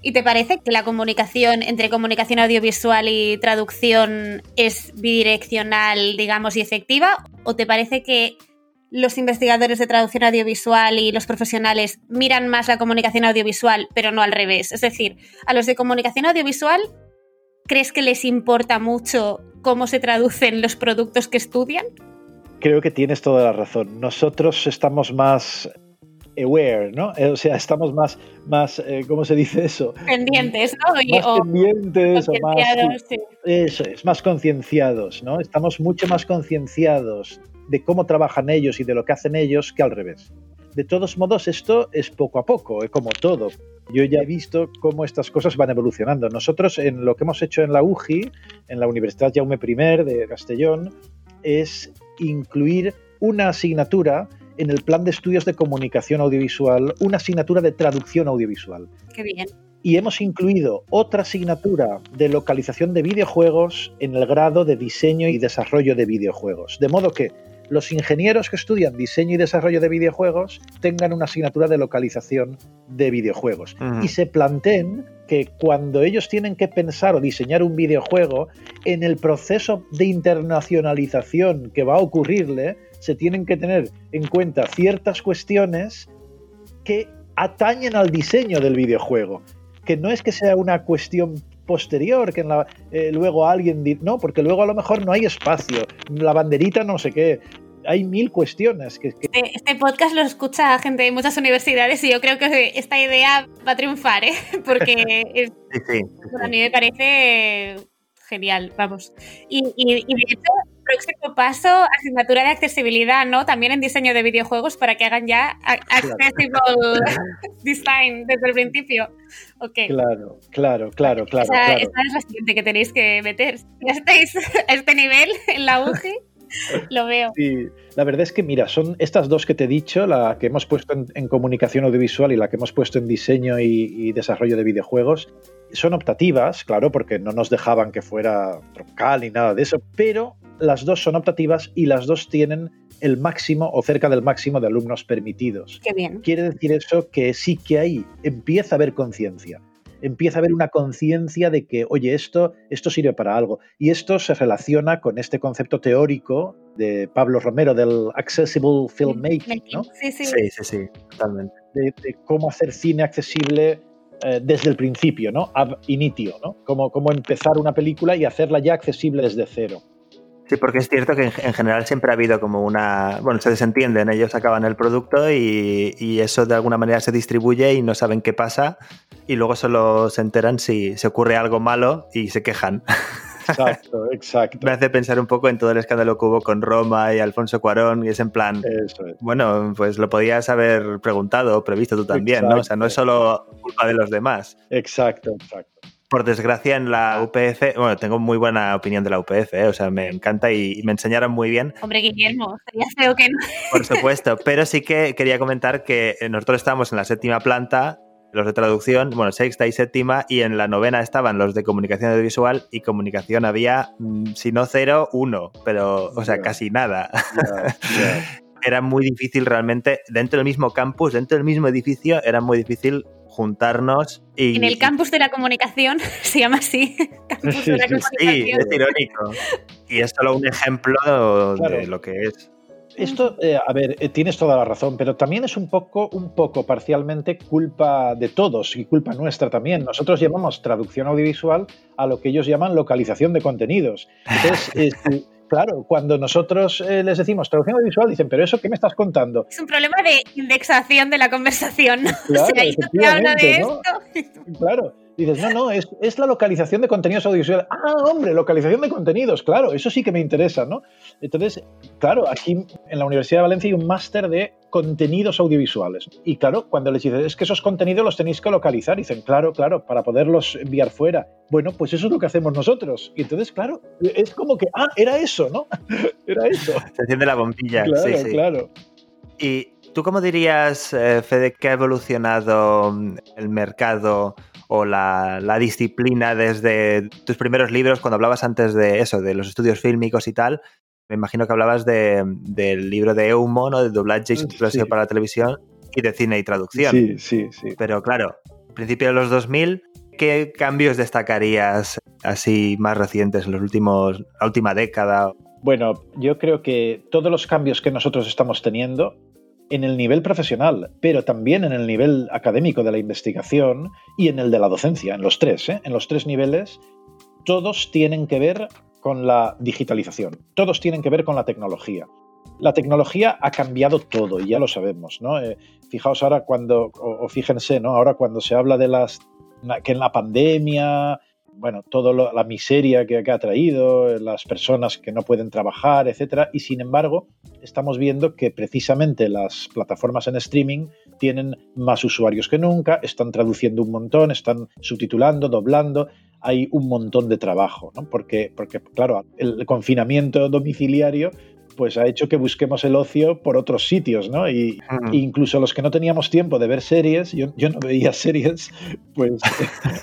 ¿Y te parece que la comunicación entre comunicación audiovisual y traducción es bidireccional, digamos, y efectiva? ¿O te parece que los investigadores de traducción audiovisual y los profesionales miran más la comunicación audiovisual, pero no al revés? Es decir, a los de comunicación audiovisual, ¿crees que les importa mucho cómo se traducen los productos que estudian? Creo que tienes toda la razón. Nosotros estamos más aware, ¿no? Eh, o sea, estamos más, más eh, ¿cómo se dice eso? Pendientes, ¿no? más pendientes o más... Eso es, más concienciados, ¿no? Estamos mucho más concienciados de cómo trabajan ellos y de lo que hacen ellos que al revés. De todos modos, esto es poco a poco, es como todo. Yo ya he visto cómo estas cosas van evolucionando. Nosotros, en lo que hemos hecho en la UGI, en la Universidad Jaume I de Castellón, es incluir una asignatura en el plan de estudios de comunicación audiovisual una asignatura de traducción audiovisual. Qué bien. Y hemos incluido otra asignatura de localización de videojuegos en el grado de diseño y desarrollo de videojuegos. De modo que los ingenieros que estudian diseño y desarrollo de videojuegos tengan una asignatura de localización de videojuegos. Y se planteen que cuando ellos tienen que pensar o diseñar un videojuego, en el proceso de internacionalización que va a ocurrirle, se tienen que tener en cuenta ciertas cuestiones que atañen al diseño del videojuego. Que no es que sea una cuestión posterior, que eh, luego alguien... No, porque luego a lo mejor no hay espacio, la banderita no sé qué, hay mil cuestiones. Que, este, este, podcast lo escucha gente de muchas universidades y yo creo que esta idea va a triunfar, ¿eh? porque a mí me parece genial, vamos. Y, y, y de hecho, próximo paso, asignatura de accesibilidad, ¿no? También en diseño de videojuegos para que hagan ya accessible design desde el principio. ¿O qué? Claro, claro, claro, claro. Esa, claro. esa es la siguiente que tenéis que meter. Ya estáis a este nivel en la UGI, lo veo. Sí, la verdad es que, mira, son estas dos que te he dicho, la que hemos puesto en, en comunicación audiovisual y la que hemos puesto en diseño y, y desarrollo de videojuegos, son optativas, claro, porque no nos dejaban que fuera troncal ni nada de eso, pero las dos son optativas y las dos tienen el máximo o cerca del máximo de alumnos permitidos. Qué bien. Quiere decir eso que sí que ahí empieza a haber conciencia. Empieza a haber una conciencia de que, oye, esto, esto sirve para algo. Y esto se relaciona con este concepto teórico de Pablo Romero del accessible filmmaking, ¿no? Sí, sí. Sí, sí, sí, totalmente. de, de cómo hacer cine accesible eh, desde el principio, ¿no? Ab initio, ¿no? Cómo, cómo empezar una película y hacerla ya accesible desde cero. Sí, porque es cierto que en, en general siempre ha habido como una... Bueno, se desentienden, ellos acaban el producto y, y eso de alguna manera se distribuye y no saben qué pasa y luego solo se enteran si se ocurre algo malo y se quejan. Exacto, exacto. Me hace pensar un poco en todo el escándalo que hubo con Roma y Alfonso Cuarón y es en plan... Eso es. Bueno, pues lo podías haber preguntado previsto tú también, ¿no? O sea, no es solo culpa de los demás. Exacto, exacto. Por desgracia, en la UPF, bueno, tengo muy buena opinión de la UPF, ¿eh? o sea, me encanta y, y me enseñaron muy bien, Hombre, Guillermo, sería feo que no. por supuesto, pero sí que quería comentar que nosotros estábamos en la séptima planta, los de traducción, bueno, sexta y séptima, y en la novena estaban los de comunicación audiovisual y comunicación había, mm, si no cero, uno, pero, o sea, Ya. casi nada. Ya, ya. Era muy difícil realmente, dentro del mismo campus, dentro del mismo edificio, era muy difícil juntarnos y... En el campus de la comunicación se llama así. Campus Sí, de la sí, sí. Comunicación. es irónico. Y es solo un ejemplo de lo que es. Esto, eh, a ver, eh, tienes toda la razón, pero también es un poco, un poco parcialmente culpa de todos y culpa nuestra también. Nosotros llamamos traducción audiovisual a lo que ellos llaman localización de contenidos. Entonces, eh, sí, claro, cuando nosotros eh, les decimos traducción audiovisual, dicen, pero eso, ¿qué me estás contando? Es un problema de indexación de la conversación. ¿no? Claro, o sea, ahí no te habla de esto. Claro. Dices, no, no, es, es la localización de contenidos audiovisuales. Ah, hombre, localización de contenidos, claro, eso sí que me interesa, ¿no? Entonces, claro, aquí en la Universidad de Valencia hay un máster de contenidos audiovisuales. Y claro, cuando les dices, es que esos contenidos los tenéis que localizar, dicen, claro, claro, para poderlos enviar fuera. Bueno, pues eso es lo que hacemos nosotros. Y entonces, claro, es como que, ah, era eso, ¿no? era eso. Se enciende la bombilla. Claro, sí, sí. claro. ¿Y tú cómo dirías, eh, Fede, que ha evolucionado mm, el mercado o la, la disciplina desde tus primeros libros, cuando hablabas antes de eso, de los estudios fílmicos y tal? Me imagino que hablabas de- del libro de Eumo, ¿no? de doblaje y Sí. subtitulación para la televisión y de cine y traducción. Sí, sí, sí. Pero claro, principio de los 2000, ¿qué cambios destacarías así más recientes en los últimos, la última década? Bueno, yo creo que todos los cambios que nosotros estamos teniendo en el nivel profesional, pero también en el nivel académico de la investigación y en el de la docencia, en los tres, ¿eh? en los tres niveles, todos tienen que ver con la digitalización, todos tienen que ver con la tecnología. La tecnología ha cambiado todo y ya lo sabemos, ¿no? Eh, fijaos ahora cuando, o, fíjense, ¿no? Ahora cuando se habla de las que en la pandemia bueno, toda la miseria que, que, ha traído, las personas que no pueden trabajar, etcétera, y sin embargo estamos viendo que precisamente las plataformas en streaming tienen más usuarios que nunca, están traduciendo un montón, están subtitulando, doblando, hay un montón de trabajo, ¿no? Porque, porque claro, el confinamiento domiciliario pues ha hecho que busquemos el ocio por otros sitios, ¿no? Y incluso los que no teníamos tiempo de ver series, yo, yo no veía series, pues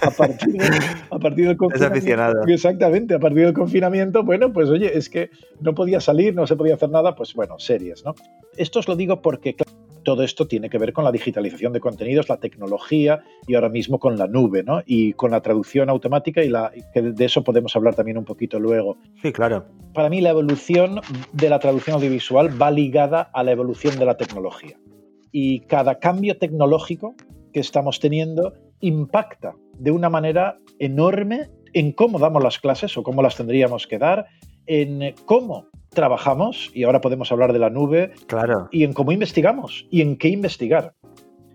a partir, de, a partir del Es confinamiento. aficionado. Exactamente, a partir del confinamiento, bueno, pues oye, es que no podía salir, no se podía hacer nada, pues bueno, series, ¿no? Esto os lo digo porque, claro, todo esto tiene que ver con la digitalización de contenidos, la tecnología y ahora mismo con la nube, ¿no? Y con la traducción automática y la, que de eso podemos hablar también un poquito luego. Sí, claro. Para mí la evolución de la traducción audiovisual va ligada a la evolución de la tecnología. Y cada cambio tecnológico que estamos teniendo impacta de una manera enorme en cómo damos las clases o cómo las tendríamos que dar, en cómo trabajamos, y ahora podemos hablar de la nube, Claro. y en cómo investigamos y en qué investigar.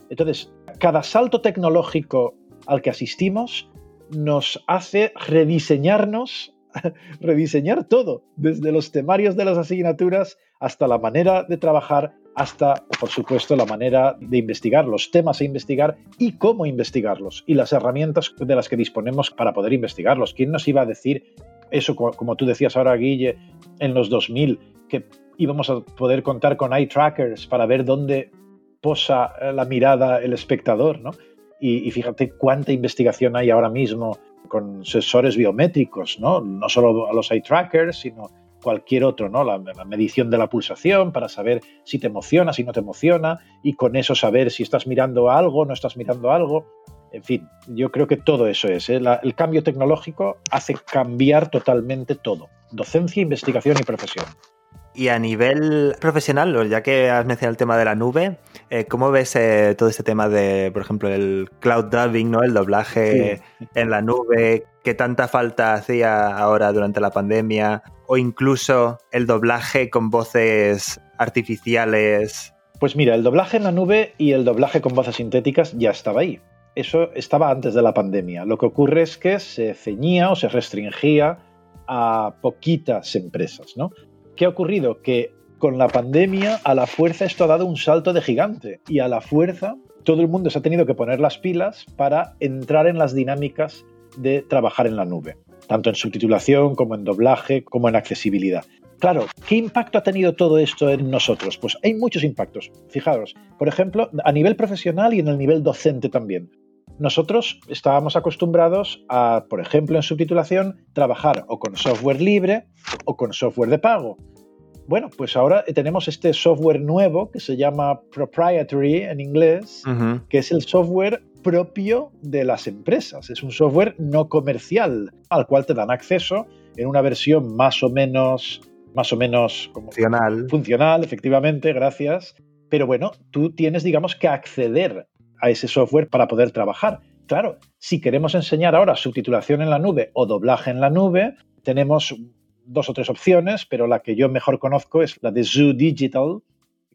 Entonces, cada salto tecnológico al que asistimos nos hace rediseñarnos, rediseñar todo, desde los temarios de las asignaturas hasta la manera de trabajar, hasta, por supuesto, la manera de investigar, los temas a investigar y cómo investigarlos y las herramientas de las que disponemos para poder investigarlos. ¿Quién nos iba a decir eso, como tú decías ahora, Guille, en los 2000, que íbamos a poder contar con eye trackers para ver dónde posa eh, la mirada el espectador, ¿no? Y, fíjate cuánta investigación hay ahora mismo con sensores biométricos, ¿no? No solo a los eye trackers, sino cualquier otro, ¿no? La, medición de la pulsación para saber si te emociona, si no te emociona, y con eso saber si estás mirando algo, no estás mirando algo. En fin, yo creo que todo eso es. ¿eh? el cambio tecnológico hace cambiar totalmente todo. Docencia, investigación y profesión. Y a nivel profesional, ya que has mencionado el tema de la nube, eh, ¿cómo ves eh, todo este tema de, por ejemplo, el cloud dubbing, ¿no? el doblaje en la nube? ¿Qué tanta falta hacía ahora durante la pandemia? O incluso el doblaje con voces artificiales. Pues mira, el doblaje en la nube y el doblaje con voces sintéticas ya estaba ahí. Eso estaba antes de la pandemia. Lo que ocurre es que se ceñía o se restringía a poquitas empresas, ¿no? ¿Qué ha ocurrido? Que con la pandemia, a la fuerza esto ha dado un salto de gigante y a la fuerza todo el mundo se ha tenido que poner las pilas para entrar en las dinámicas de trabajar en la nube, tanto en subtitulación como en doblaje, como en accesibilidad. Claro, ¿qué impacto ha tenido todo esto en nosotros? Pues hay muchos impactos. Fijaros, por ejemplo, a nivel profesional y en el nivel docente también. Nosotros estábamos acostumbrados a, por ejemplo, en subtitulación, trabajar o con software libre o con software de pago. Bueno, pues ahora tenemos este software nuevo que se llama proprietary en inglés, que es el software propio de las empresas. Es un software no comercial al cual te dan acceso en una versión más o menos, más o menos funcional. Funcional, efectivamente, gracias. Pero bueno, tú tienes, digamos, que acceder a ese software para poder trabajar. Claro, si queremos enseñar ahora subtitulación en la nube o doblaje en la nube, tenemos dos o tres opciones, pero la que yo mejor conozco es la de Zoo Digital,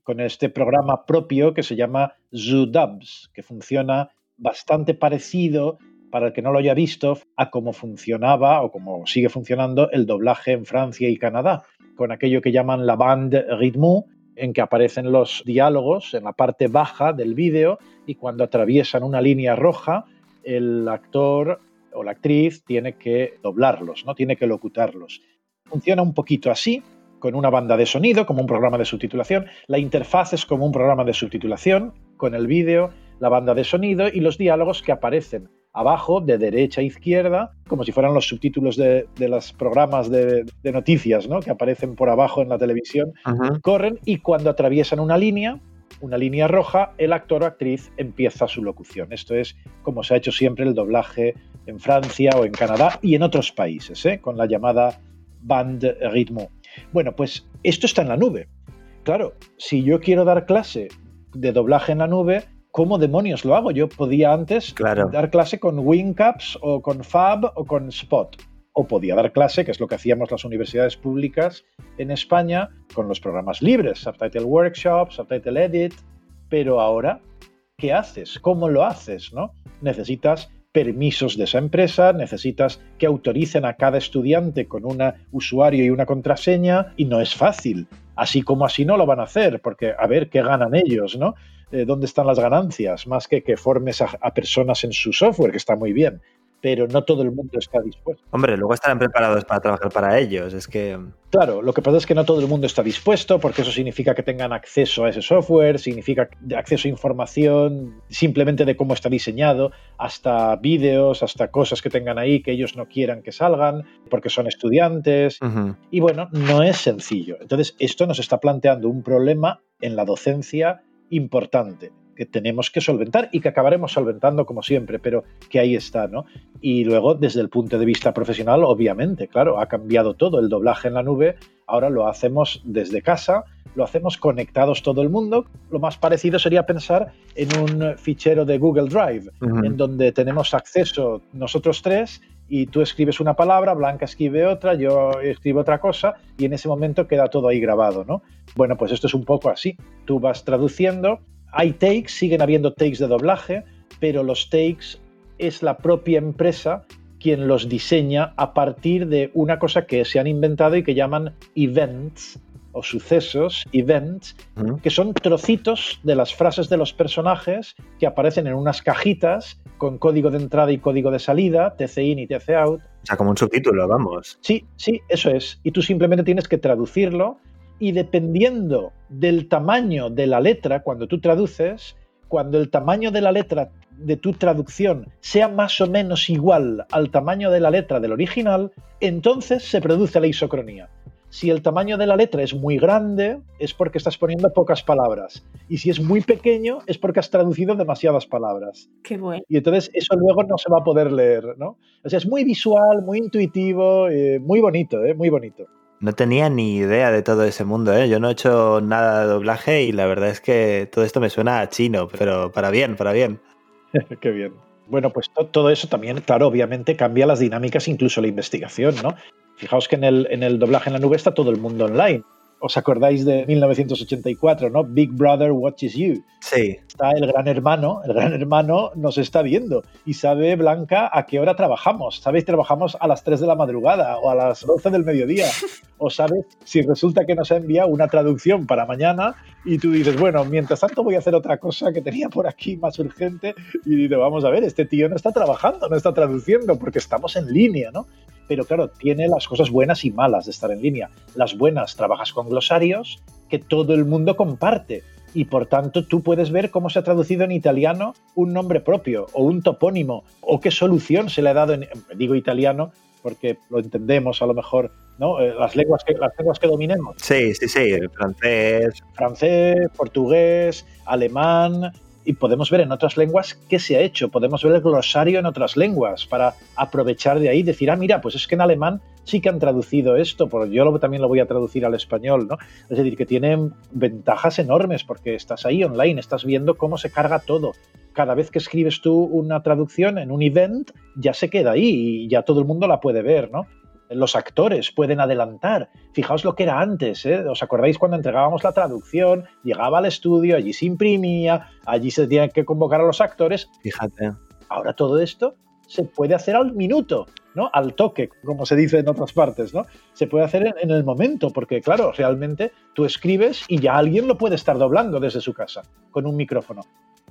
con este programa propio que se llama Zoo Dubs, que funciona bastante parecido, para el que no lo haya visto, a cómo funcionaba o cómo sigue funcionando el doblaje en Francia y Canadá, con aquello que llaman la bande rythme, en que aparecen los diálogos en la parte baja del vídeo y cuando atraviesan una línea roja, el actor o la actriz tiene que doblarlos, ¿no? tiene que locutarlos. Funciona un poquito así, con una banda de sonido, como un programa de subtitulación. La interfaz es como un programa de subtitulación, con el vídeo, la banda de sonido y los diálogos que aparecen abajo, de derecha a izquierda, como si fueran los subtítulos de, los programas de, noticias, ¿no? Que aparecen por abajo en la televisión, corren y cuando atraviesan una línea, una línea roja, el actor o actriz empieza su locución. Esto es como se ha hecho siempre el doblaje en Francia o en Canadá y en otros países, ¿eh? con la llamada band ritmo. Bueno, pues esto está en la nube. Claro, si yo quiero dar clase de doblaje en la nube, ¿cómo demonios lo hago? Yo podía antes dar clase con WinCaps o con Fab o con Spot. O podía dar clase, que es lo que hacíamos las universidades públicas en España, con los programas libres, Subtitle Workshop, Subtitle Edit. Pero ahora, ¿qué haces? ¿Cómo lo haces? ¿no? Necesitas permisos de esa empresa, necesitas que autoricen a cada estudiante con un usuario y una contraseña y no es fácil. Así como así no lo van a hacer, porque a ver qué ganan ellos, ¿no? Eh, dónde están las ganancias, más que que formes a, personas en su software, que está muy bien, pero no todo el mundo está dispuesto. Hombre, luego estarán preparados para trabajar para ellos, es que... Claro, lo que pasa es que no todo el mundo está dispuesto, porque eso significa que tengan acceso a ese software, significa acceso a información simplemente de cómo está diseñado, hasta vídeos, hasta cosas que tengan ahí que ellos no quieran que salgan, porque son estudiantes. Y bueno, no es sencillo. Entonces, esto nos está planteando un problema en la docencia importante que tenemos que solventar y que acabaremos solventando como siempre, pero que ahí está, ¿no? Y luego, desde el punto de vista profesional, obviamente, claro, ha cambiado todo. El doblaje en la nube ahora lo hacemos desde casa, lo hacemos conectados todo el mundo. Lo más parecido sería pensar en un fichero de Google Drive, en donde tenemos acceso nosotros tres y tú escribes una palabra, Blanca escribe otra, yo escribo otra cosa y en ese momento queda todo ahí grabado, ¿no? Bueno, pues esto es un poco así. Tú vas traduciendo, hay takes, siguen habiendo takes de doblaje, pero los takes es la propia empresa quien los diseña a partir de una cosa que se han inventado y que llaman events o sucesos, events, que son trocitos de las frases de los personajes que aparecen en unas cajitas con código de entrada y código de salida, TC in y TC out. O sea, como un subtítulo, vamos. Sí, sí, eso es. Y tú simplemente tienes que traducirlo y dependiendo del tamaño de la letra, cuando tú traduces, cuando el tamaño de la letra de tu traducción sea más o menos igual al tamaño de la letra del original, entonces se produce la isocronía. Si el tamaño de la letra es muy grande, es porque estás poniendo pocas palabras. Y si es muy pequeño, es porque has traducido demasiadas palabras. Qué bueno. Y entonces eso luego no se va a poder leer, ¿no? O sea, es muy visual, muy intuitivo, eh, muy bonito, ¿eh? Muy bonito. No tenía ni idea de todo ese mundo, ¿eh? Yo no he hecho nada de doblaje y la verdad es que todo esto me suena a chino, pero para bien, para bien. Qué bien. Bueno, pues todo eso también, claro, obviamente cambia las dinámicas, incluso la investigación, ¿no? Fijaos que en el, en el doblaje en la nube está todo el mundo online. ¿Os acordáis de 1984, no? Big Brother watches you. Sí. Está el gran hermano, el gran hermano nos está viendo y sabe, Blanca, a qué hora trabajamos. Sabéis, trabajamos a las 3 de la madrugada o a las 12 del mediodía. O sabes si resulta que nos ha enviado una traducción para mañana y tú dices, bueno, mientras tanto voy a hacer otra cosa que tenía por aquí más urgente y dices, vamos a ver, este tío no está trabajando, no está traduciendo porque estamos en línea, ¿no? pero claro, tiene las cosas buenas y malas de estar en línea. Las buenas, trabajas con glosarios que todo el mundo comparte y por tanto tú puedes ver cómo se ha traducido en italiano un nombre propio o un topónimo o qué solución se le ha dado en, digo italiano porque lo entendemos a lo mejor, ¿no? Eh, las lenguas que, las lenguas que dominemos. Sí, sí, sí, el francés. Francés, portugués, alemán, y podemos ver en otras lenguas qué se ha hecho, podemos ver el glosario en otras lenguas para aprovechar de ahí, decir, ah, mira, pues es que en alemán sí que han traducido esto, porque yo también lo voy a traducir al español, ¿no? Es decir, que tiene ventajas enormes porque estás ahí online, estás viendo cómo se carga todo. Cada vez que escribes tú una traducción en un event, ya se queda ahí y ya todo el mundo la puede ver, ¿no? Los actores pueden adelantar. Fijaos lo que era antes, ¿eh? ¿Os acordáis cuando entregábamos la traducción? Llegaba al estudio, allí se imprimía, allí se tenían que convocar a los actores. Fíjate. Ahora todo esto se puede hacer al minuto, ¿no? Al toque, como se dice en otras partes, ¿no? Se puede hacer en, el momento, porque claro, realmente tú escribes y ya alguien lo puede estar doblando desde su casa, con un micrófono.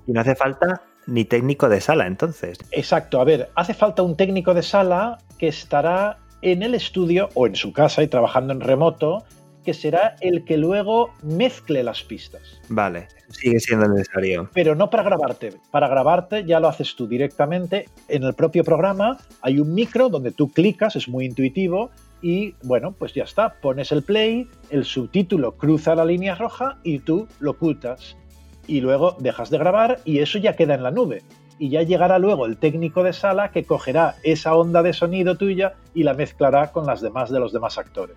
Y no hace falta ni técnico de sala, entonces. Exacto, a ver, hace falta un técnico de sala que estará en el estudio o en su casa y trabajando en remoto, que será el que luego mezcle las pistas. Vale, sigue siendo necesario. Pero no para grabarte. Para grabarte ya lo haces tú directamente. En el propio programa hay un micro donde tú clicas, es muy intuitivo, y bueno, pues ya está. Pones el play, el subtítulo cruza la línea roja y tú lo ocultas. Y luego dejas de grabar y eso ya queda en la nube y ya llegará luego el técnico de sala que cogerá esa onda de sonido tuya y la mezclará con las demás de los demás actores.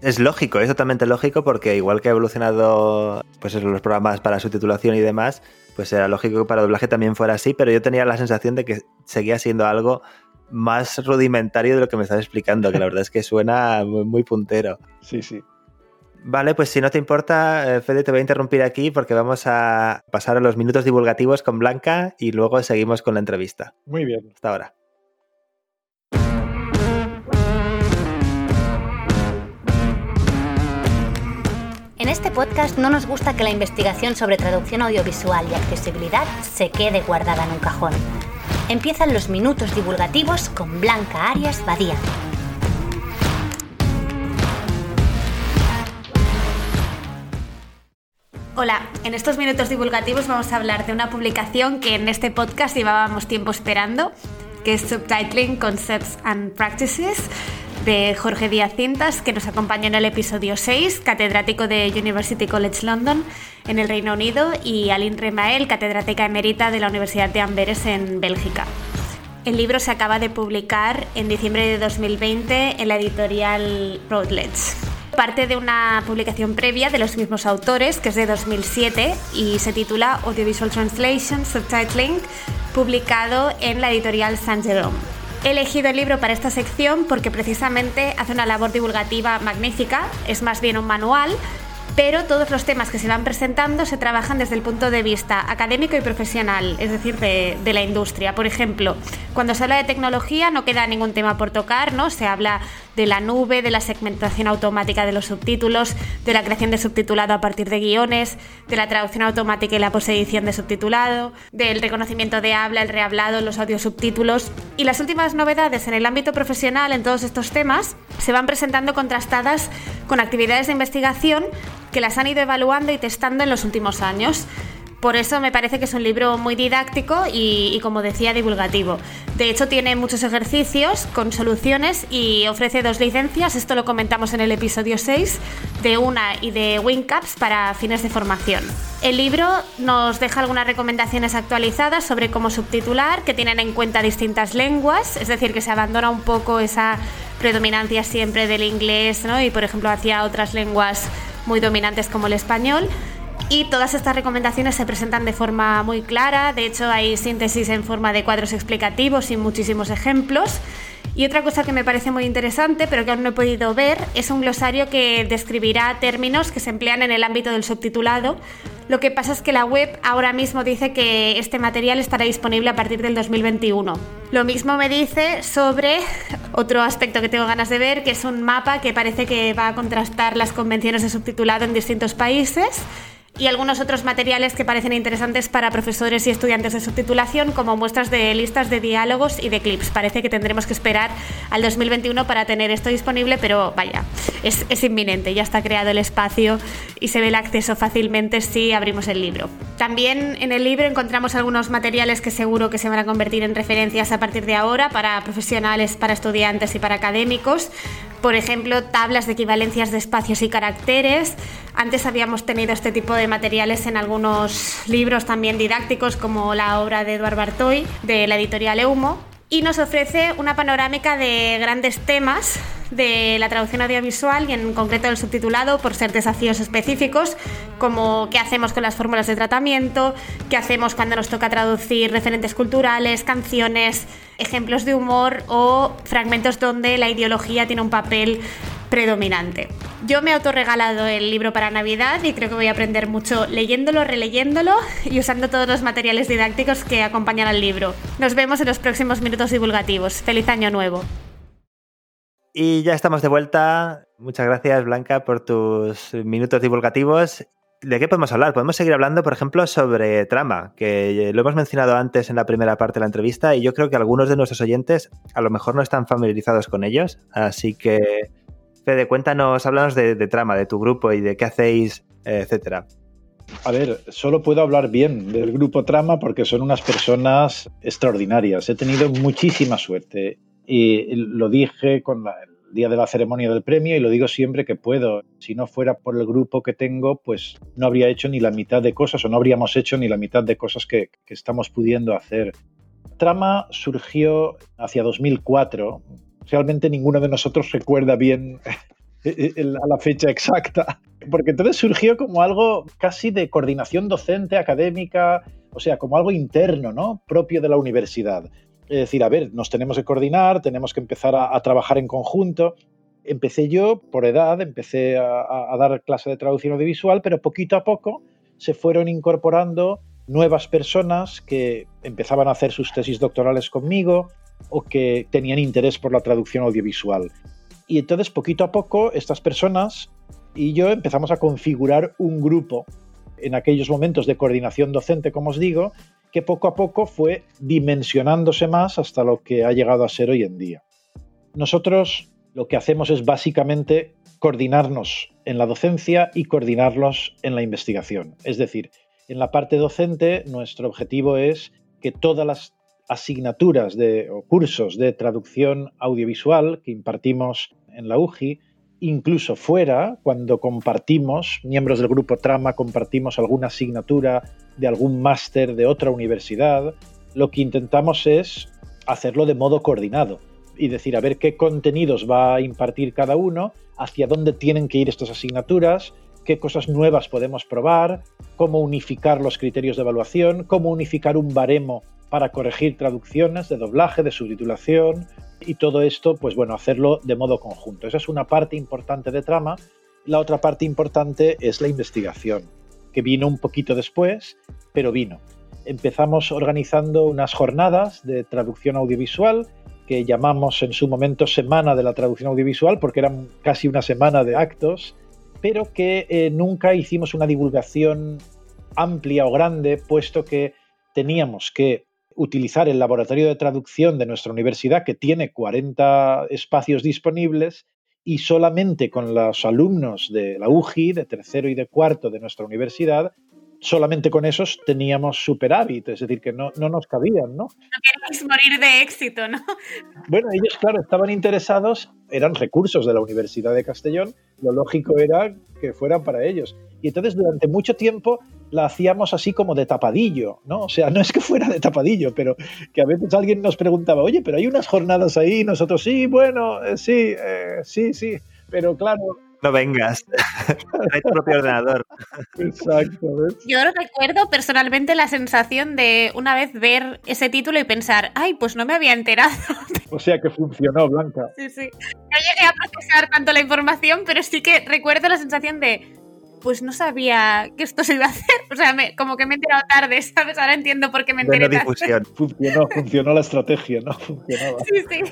Es lógico, es totalmente lógico porque igual que ha evolucionado pues los programas para subtitulación y demás, pues era lógico que para doblaje también fuera así, pero yo tenía la sensación de que seguía siendo algo más rudimentario de lo que me estás explicando, que la verdad es que suena muy, muy puntero. Sí, sí. Vale, pues si no te importa, eh, Fede, te voy a interrumpir aquí porque vamos a pasar a los minutos divulgativos con Blanca y luego seguimos con la entrevista. Muy bien. Hasta ahora. En este podcast no nos gusta que la investigación sobre traducción audiovisual y accesibilidad se quede guardada en un cajón. Empiezan los minutos divulgativos con Blanca Arias Badía. Hola, en estos minutos divulgativos vamos a hablar de una publicación que en este podcast llevábamos tiempo esperando, que es Subtitling Concepts and Practices de Jorge Díaz Cintas, que nos acompañó en el episodio 6, catedrático de University College London en el Reino Unido, y Aline Remael, catedrática emérita de la Universidad de Amberes en Bélgica. El libro se acaba de publicar en diciembre de 2020 en la editorial Routledge parte de una publicación previa de los mismos autores, que es de 2007 y se titula Audiovisual Translation Subtitling, publicado en la editorial Saint Jerome. He elegido el libro para esta sección porque precisamente hace una labor divulgativa magnífica, es más bien un manual, pero todos los temas que se van presentando se trabajan desde el punto de vista académico y profesional, es decir, de, de la industria. Por ejemplo, cuando se habla de tecnología no queda ningún tema por tocar, ¿no? Se habla de la nube, de la segmentación automática de los subtítulos, de la creación de subtitulado a partir de guiones, de la traducción automática y la posedición de subtitulado, del reconocimiento de habla, el rehablado, los audios subtítulos. Y las últimas novedades en el ámbito profesional en todos estos temas se van presentando contrastadas con actividades de investigación que las han ido evaluando y testando en los últimos años. Por eso me parece que es un libro muy didáctico y, como decía, divulgativo. De hecho, tiene muchos ejercicios con soluciones y ofrece dos licencias, esto lo comentamos en el episodio 6, de una y de WinCaps para fines de formación. El libro nos deja algunas recomendaciones actualizadas sobre cómo subtitular, que tienen en cuenta distintas lenguas, es decir, que se abandona un poco esa predominancia siempre del inglés ¿no? y, por ejemplo, hacia otras lenguas muy dominantes como el español. Y todas estas recomendaciones se presentan de forma muy clara, de hecho hay síntesis en forma de cuadros explicativos y muchísimos ejemplos. Y otra cosa que me parece muy interesante, pero que aún no he podido ver, es un glosario que describirá términos que se emplean en el ámbito del subtitulado. Lo que pasa es que la web ahora mismo dice que este material estará disponible a partir del 2021. Lo mismo me dice sobre otro aspecto que tengo ganas de ver, que es un mapa que parece que va a contrastar las convenciones de subtitulado en distintos países y algunos otros materiales que parecen interesantes para profesores y estudiantes de subtitulación, como muestras de listas de diálogos y de clips. Parece que tendremos que esperar al 2021 para tener esto disponible, pero vaya, es, es inminente, ya está creado el espacio y se ve el acceso fácilmente si abrimos el libro. También en el libro encontramos algunos materiales que seguro que se van a convertir en referencias a partir de ahora para profesionales, para estudiantes y para académicos. Por ejemplo, tablas de equivalencias de espacios y caracteres. Antes habíamos tenido este tipo de materiales en algunos libros también didácticos, como la obra de Eduard Bartoy, de la editorial Eumo, y nos ofrece una panorámica de grandes temas de la traducción audiovisual y en concreto el subtitulado por ser desafíos específicos como qué hacemos con las fórmulas de tratamiento, qué hacemos cuando nos toca traducir referentes culturales, canciones, ejemplos de humor o fragmentos donde la ideología tiene un papel predominante. Yo me he autorregalado el libro para Navidad y creo que voy a aprender mucho leyéndolo, releyéndolo y usando todos los materiales didácticos que acompañan al libro. Nos vemos en los próximos minutos divulgativos. Feliz año nuevo. Y ya estamos de vuelta. Muchas gracias, Blanca, por tus minutos divulgativos. ¿De qué podemos hablar? Podemos seguir hablando, por ejemplo, sobre trama, que lo hemos mencionado antes en la primera parte de la entrevista y yo creo que algunos de nuestros oyentes a lo mejor no están familiarizados con ellos. Así que, Fede, cuéntanos, háblanos de, trama, de tu grupo y de qué hacéis, etcétera. A ver, solo puedo hablar bien del grupo Trama porque son unas personas extraordinarias. He tenido muchísima suerte y lo dije con la, día de la ceremonia del premio y lo digo siempre que puedo. Si no fuera por el grupo que tengo, pues no habría hecho ni la mitad de cosas o no habríamos hecho ni la mitad de cosas que, que estamos pudiendo hacer. Trama surgió hacia 2004. Realmente ninguno de nosotros recuerda bien a la fecha exacta, porque entonces surgió como algo casi de coordinación docente, académica, o sea, como algo interno, ¿no? Propio de la universidad. Es decir, a ver, nos tenemos que coordinar, tenemos que empezar a, trabajar en conjunto. Empecé yo por edad, empecé a, a, dar clase de traducción audiovisual, pero poquito a poco se fueron incorporando nuevas personas que empezaban a hacer sus tesis doctorales conmigo o que tenían interés por la traducción audiovisual. Y entonces, poquito a poco, estas personas y yo empezamos a configurar un grupo en aquellos momentos de coordinación docente, como os digo, que poco a poco fue dimensionándose más hasta lo que ha llegado a ser hoy en día. Nosotros lo que hacemos es básicamente coordinarnos en la docencia y coordinarnos en la investigación. Es decir, en la parte docente nuestro objetivo es que todas las asignaturas de, o cursos de traducción audiovisual que impartimos en la UGI incluso fuera, cuando compartimos, miembros del grupo Trama, compartimos alguna asignatura de algún máster de otra universidad, lo que intentamos es hacerlo de modo coordinado y decir a ver qué contenidos va a impartir cada uno, hacia dónde tienen que ir estas asignaturas, qué cosas nuevas podemos probar, cómo unificar los criterios de evaluación, cómo unificar un baremo para corregir traducciones de doblaje, de subtitulación, y todo esto, pues bueno, hacerlo de modo conjunto. Esa es una parte importante de trama La otra parte importante es la investigación, que vino un poquito después, pero vino. Empezamos organizando unas jornadas de traducción audiovisual que llamamos en su momento Semana de la Traducción Audiovisual, porque eran casi una semana de actos, pero que eh, nunca hicimos una divulgación amplia o grande, puesto que teníamos que utilizar el laboratorio de traducción de nuestra universidad, que tiene 40 espacios disponibles, y solamente con los alumnos de la UGI, de tercero y de cuarto de nuestra universidad, solamente con esos teníamos superávit, es decir, que no, no nos cabían, ¿no? No queréis morir de éxito, ¿no? Bueno, ellos, claro, estaban interesados, eran recursos de la Universidad de Castellón, lo lógico era que fueran para ellos. Y entonces durante mucho tiempo la hacíamos así como de tapadillo, ¿no? O sea, no es que fuera de tapadillo, pero que a veces alguien nos preguntaba, oye, pero hay unas jornadas ahí, y nosotros, sí, bueno, eh, sí, eh, sí, sí, pero claro, no vengas. Trae tu propio ordenador. Exacto. Yo recuerdo personalmente la sensación de una vez ver ese título y pensar, ay, pues no me había enterado. O sea que funcionó, Blanca. Sí, sí. No llegué a procesar tanto la información, pero sí que recuerdo la sensación de, pues no sabía que esto se iba a hacer. O sea, me, como que me he enterado tarde, ¿sabes? Ahora entiendo por qué me enteré tarde. difusión. Funcionó, funcionó la estrategia, ¿no? Funcionaba. Sí, sí.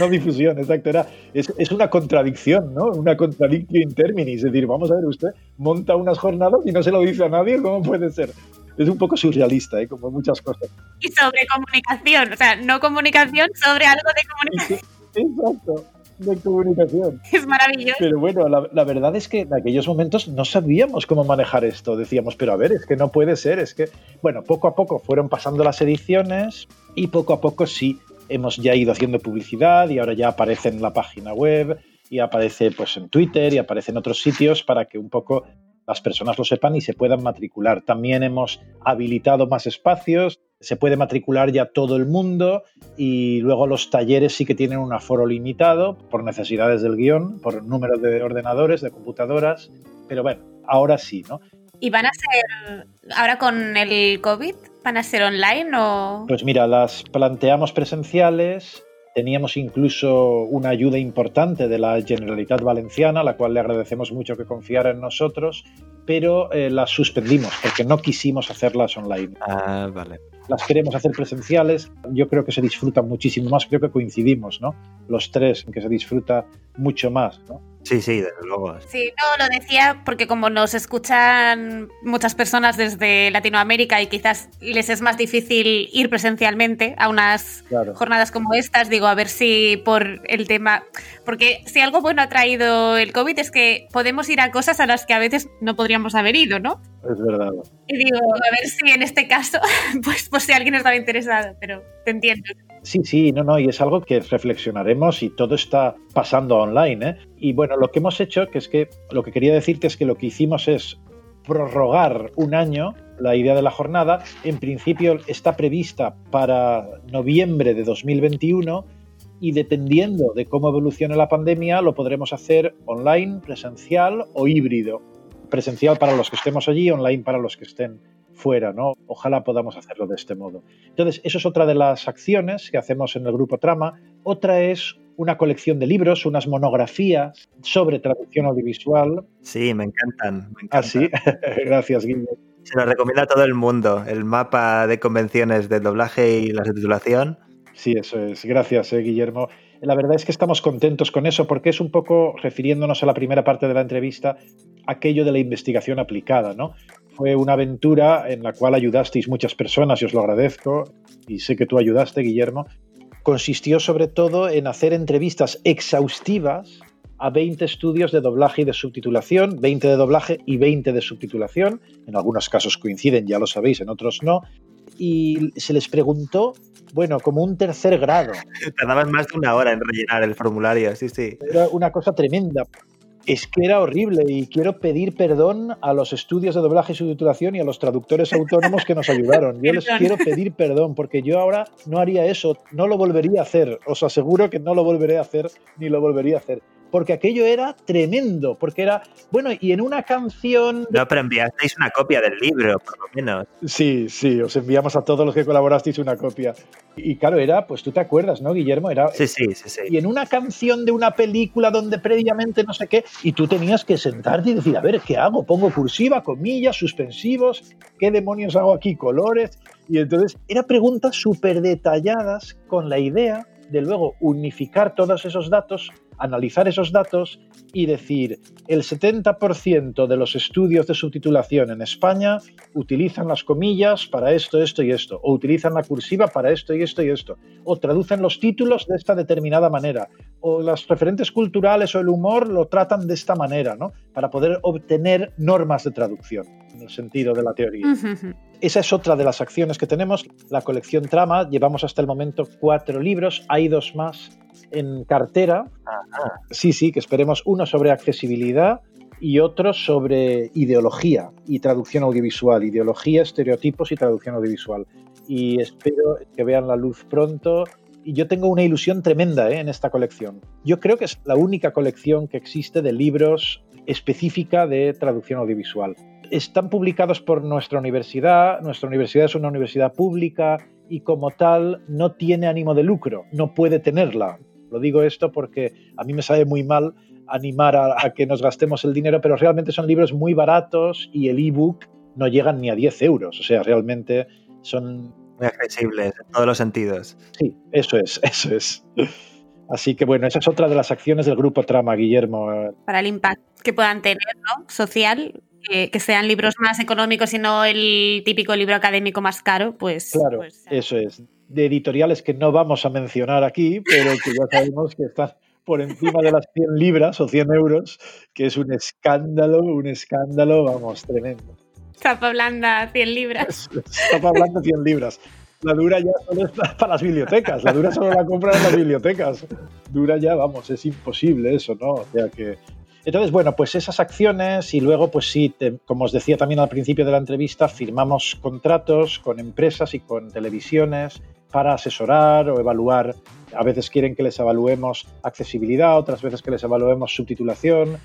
no difusión, exacto. Era, es, es, una contradicción, ¿no? Una contradicción in terminis. Es decir, vamos a ver, usted monta unas jornadas y no se lo dice a nadie, ¿cómo puede ser? Es un poco surrealista, ¿eh? como muchas cosas. Y sobre comunicación, o sea, no comunicación, sobre algo de comunicación. Exacto, de comunicación. Es maravilloso. Pero bueno, la, la, verdad es que en aquellos momentos no sabíamos cómo manejar esto. Decíamos, pero a ver, es que no puede ser, es que, bueno, poco a poco fueron pasando las ediciones y poco a poco sí hemos ya ido haciendo publicidad y ahora ya aparece en la página web y aparece pues en Twitter y aparece en otros sitios para que un poco las personas lo sepan y se puedan matricular. También hemos habilitado más espacios, se puede matricular ya todo el mundo y luego los talleres sí que tienen un aforo limitado por necesidades del guion, por número de ordenadores, de computadoras, pero bueno, ahora sí, ¿no? ¿Y van a ser, ahora con el COVID, van a ser online o...? Pues mira, las planteamos presenciales, teníamos incluso una ayuda importante de la Generalitat Valenciana, a la cual le agradecemos mucho que confiara en nosotros, pero eh, las suspendimos porque no quisimos hacerlas online. Ah, vale. Las queremos hacer presenciales, yo creo que se disfruta muchísimo más, creo que coincidimos, ¿no? Los tres, en que se disfruta mucho más, ¿no? Sí, sí, desde luego. Sí, no, lo decía porque como nos escuchan muchas personas desde Latinoamérica y quizás les es más difícil ir presencialmente a unas Claro. jornadas como estas, digo, a ver si por el tema... Porque si algo bueno ha traído el COVID es que podemos ir a cosas a las que a veces no podríamos haber ido, ¿no? Es verdad. Y digo, a ver si en este caso, pues, pues si alguien estaba interesado, pero te entiendo. Sí, sí, no, no, y es algo que reflexionaremos y todo está pasando online. ¿eh? Y bueno, lo que hemos hecho, que es que lo que quería decirte es que lo que hicimos es prorrogar un año la idea de la jornada. En principio está prevista para noviembre de 2021 y dependiendo de cómo evolucione la pandemia lo podremos hacer online, presencial o híbrido. Presencial para los que estemos allí, online para los que estén fuera, ¿no? Ojalá podamos hacerlo de este modo. Entonces, eso es otra de las acciones que hacemos en el grupo Trama. Otra es una colección de libros, unas monografías sobre traducción audiovisual. Sí, me encantan. Me encantan. Ah, sí. Gracias, Guillermo. Se lo recomienda a todo el mundo, el mapa de convenciones de doblaje y la subtitulación. Sí, eso es. Gracias, eh, Guillermo. La verdad es que estamos contentos con eso porque es un poco, refiriéndonos a la primera parte de la entrevista, aquello de la investigación aplicada, ¿no? Fue una aventura en la cual ayudasteis muchas personas y os lo agradezco y sé que tú ayudaste, Guillermo. Consistió sobre todo en hacer entrevistas exhaustivas a 20 estudios de doblaje y de subtitulación, 20 de doblaje y 20 de subtitulación. En algunos casos coinciden, ya lo sabéis, en otros no. Y se les preguntó, bueno, como un tercer grado. Tardabas más de una hora en rellenar el formulario, sí, sí. Era una cosa tremenda. Es que era horrible y quiero pedir perdón a los estudios de doblaje y subtitulación y a los traductores autónomos que nos ayudaron. Yo les quiero pedir perdón porque yo ahora no haría eso, no lo volvería a hacer. Os aseguro que no lo volveré a hacer ni lo volvería a hacer. Porque aquello era tremendo, porque era, bueno, y en una canción... No, pero enviasteis una copia del libro, por lo menos. Sí, sí, os enviamos a todos los que colaborasteis una copia. Y claro, era, pues tú te acuerdas, ¿no, Guillermo? Era, sí, sí, sí, sí. Y en una canción de una película donde previamente no sé qué, y tú tenías que sentarte y decir, a ver, ¿qué hago? Pongo cursiva, comillas, suspensivos, ¿qué demonios hago aquí? Colores. Y entonces, eran preguntas súper detalladas con la idea de luego unificar todos esos datos, analizar esos datos y decir, el 70% de los estudios de subtitulación en España utilizan las comillas para esto, esto y esto, o utilizan la cursiva para esto y esto y esto, o traducen los títulos de esta determinada manera, o las referentes culturales o el humor lo tratan de esta manera, ¿no? Para poder obtener normas de traducción, en el sentido de la teoría. Esa es otra de las acciones que tenemos. La colección Trama, llevamos hasta el momento cuatro libros, hay dos más en cartera. Sí, sí, que esperemos uno sobre accesibilidad y otro sobre ideología y traducción audiovisual, ideología, estereotipos y traducción audiovisual. Y espero que vean la luz pronto. Yo tengo una ilusión tremenda ¿eh? en esta colección. Yo creo que es la única colección que existe de libros específica de traducción audiovisual. Están publicados por nuestra universidad. Nuestra universidad es una universidad pública y como tal no tiene ánimo de lucro, no puede tenerla. Lo digo esto porque a mí me sabe muy mal animar a, que nos gastemos el dinero, pero realmente son libros muy baratos y el ebook no llegan ni a 10 euros. O sea, realmente son... Muy accesibles en todos los sentidos. Sí, eso es, eso es. Así que bueno, esa es otra de las acciones del grupo Trama, Guillermo. Para el impacto que puedan tener, ¿no? Social, que, sean libros más económicos y no el típico libro académico más caro, pues... Claro, pues, eso es de editoriales que no vamos a mencionar aquí, pero que ya sabemos que están por encima de las 100 libras o 100 euros, que es un escándalo, un escándalo, vamos, tremendo. Tapa blanda, 100 libras. Tapa blanda, 100 libras. La dura ya solo es para las bibliotecas, la dura solo la compran en las bibliotecas. Dura ya, vamos, es imposible eso, ¿no? O sea que entonces, bueno, pues esas acciones y luego, pues sí, como os decía también al principio de la entrevista, firmamos contratos con empresas y con televisiones para asesorar o evaluar. A veces quieren que les evaluemos accesibilidad, otras veces que les evaluemos subtitulación,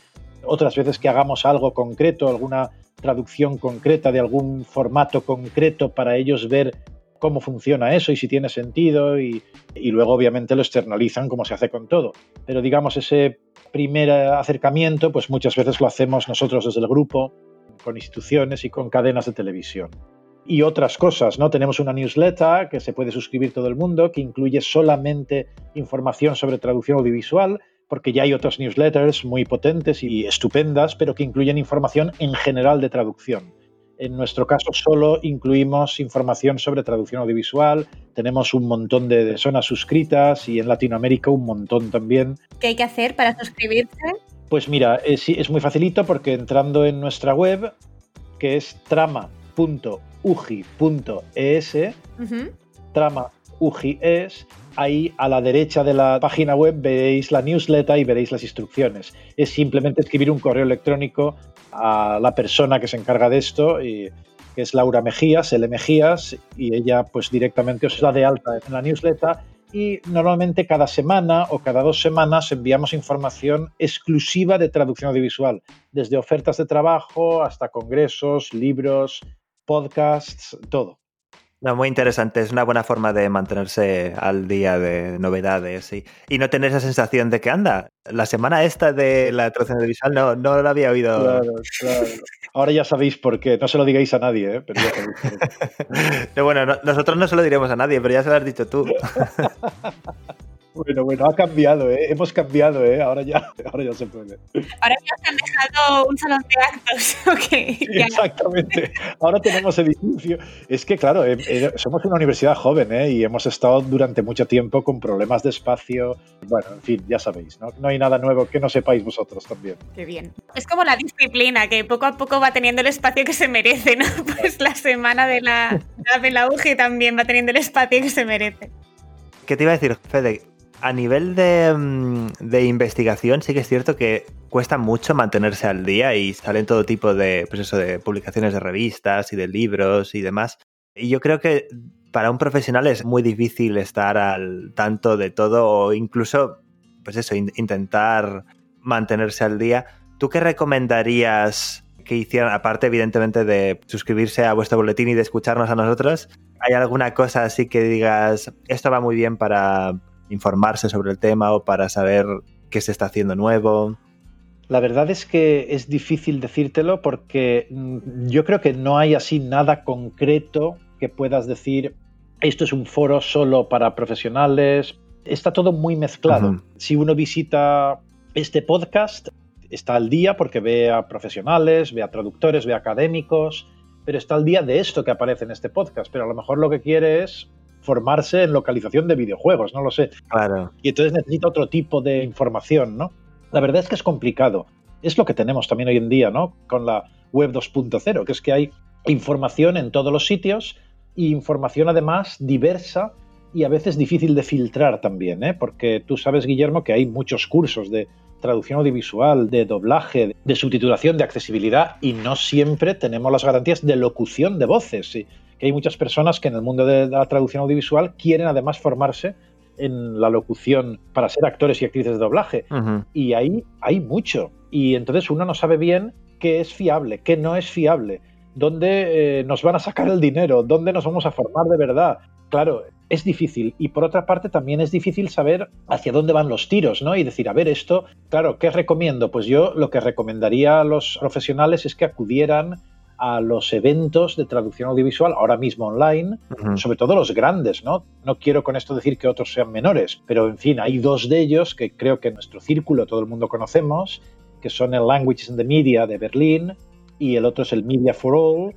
otras veces que hagamos algo concreto, alguna traducción concreta de algún formato concreto para ellos ver cómo funciona eso y si tiene sentido y, luego obviamente lo externalizan como se hace con todo. Pero digamos ese primer acercamiento pues muchas veces lo hacemos nosotros desde el grupo con instituciones y con cadenas de televisión y otras cosas, ¿no? Tenemos una newsletter que se puede suscribir todo el mundo, que incluye solamente información sobre traducción audiovisual, porque ya hay otras newsletters muy potentes y estupendas, pero que incluyen información en general de traducción. En nuestro caso solo incluimos información sobre traducción audiovisual, tenemos un montón de zonas suscritas y en Latinoamérica un montón también. ¿Qué hay que hacer para suscribirse? Pues mira, es, es muy facilito porque entrando en nuestra web, que es trama ugi.es, trama ugi es, ahí a la derecha de la página web veréis la newsletter y veréis las instrucciones. Es simplemente escribir un correo electrónico a la persona que se encarga de esto, y, que es Laura Mejías, L. Mejías, y ella pues directamente os da de alta en la newsletter y normalmente cada semana o cada dos semanas enviamos información exclusiva de traducción audiovisual, desde ofertas de trabajo hasta congresos, libros, podcasts, todo. No, muy interesante, es una buena forma de mantenerse al día de novedades y, y, no tener esa sensación de que anda, la semana esta de la traducción audiovisual no, no la había oído. Claro, claro. Ahora ya sabéis por qué, no se lo digáis a nadie, ¿eh? pero ya bueno, nosotros no se lo diremos a nadie, pero ya se lo has dicho tú. Bueno, bueno, ha cambiado, ¿eh? Hemos cambiado, ¿eh? Ahora ya, ahora ya se puede. Ahora ya se han dejado un salón de actos, okay, Exactamente. Ahora tenemos edificio. Es que, claro, eh, eh, somos una universidad joven, ¿eh? Y hemos estado durante mucho tiempo con problemas de espacio. Bueno, en fin, ya sabéis, ¿no? No hay nada nuevo que no sepáis vosotros también. Qué bien. Es como la disciplina, que poco a poco va teniendo el espacio que se merece, ¿no? Pues la semana de la, de la UGI también va teniendo el espacio que se merece. ¿Qué te iba a decir, Fede? A nivel mm, de, investigación, sí que es cierto que cuesta mucho mantenerse al día y salen todo tipo de, pues eso, de publicaciones de revistas y de libros y demás. Y yo creo que para un profesional es muy difícil estar al tanto de todo o incluso, pues eso, intentar mantenerse al día. ¿Tú qué recomendarías que hicieran, aparte evidentemente de suscribirse a vuestro boletín y de escucharnos a nosotros? ¿Hay alguna cosa así que digas, esto va muy bien para informarse sobre el tema o para saber qué se está haciendo nuevo? La verdad es que es difícil decírtelo porque mm, yo creo que no hay así nada concreto que puedas decir, esto es un foro solo para profesionales. Está todo muy mezclado. Si uno visita este podcast, está al día porque ve a profesionales, ve a traductores, ve a académicos, pero está al día de esto que aparece en este podcast. Pero a lo mejor lo que quiere es formarse en localización de videojuegos, no lo sé. Claro. Y entonces necesita otro tipo de información, ¿no? La verdad es que es complicado. Es lo que tenemos también hoy en día, ¿no? Con la web 2.0, que es que hay información en todos los sitios y información además diversa y a veces difícil de filtrar también, ¿eh? porque tú sabes, Guillermo, que hay muchos cursos de traducción audiovisual, de doblaje, de subtitulación, de accesibilidad y no siempre tenemos las garantías de locución de voces. Que hay muchas personas que en el mundo de la traducción audiovisual quieren además formarse en la locución para ser actores y actrices de doblaje. Y ahí hay mucho. Y entonces uno no sabe bien qué es fiable, qué no es fiable dónde eh, nos van a sacar el dinero, dónde nos vamos a formar de verdad. Claro, es difícil. Y por otra parte, también es difícil saber hacia dónde van los tiros, ¿no? Y decir, a ver, esto, claro, ¿qué recomiendo? Pues yo lo que recomendaría a los profesionales es que acudieran a los eventos de traducción audiovisual, ahora mismo online, sobre todo los grandes, ¿no? No quiero con esto decir que otros sean menores, pero en fin, hay dos de ellos que creo que en nuestro círculo todo el mundo conocemos, que son el Languages in the Media de Berlín y el otro es el Media for All,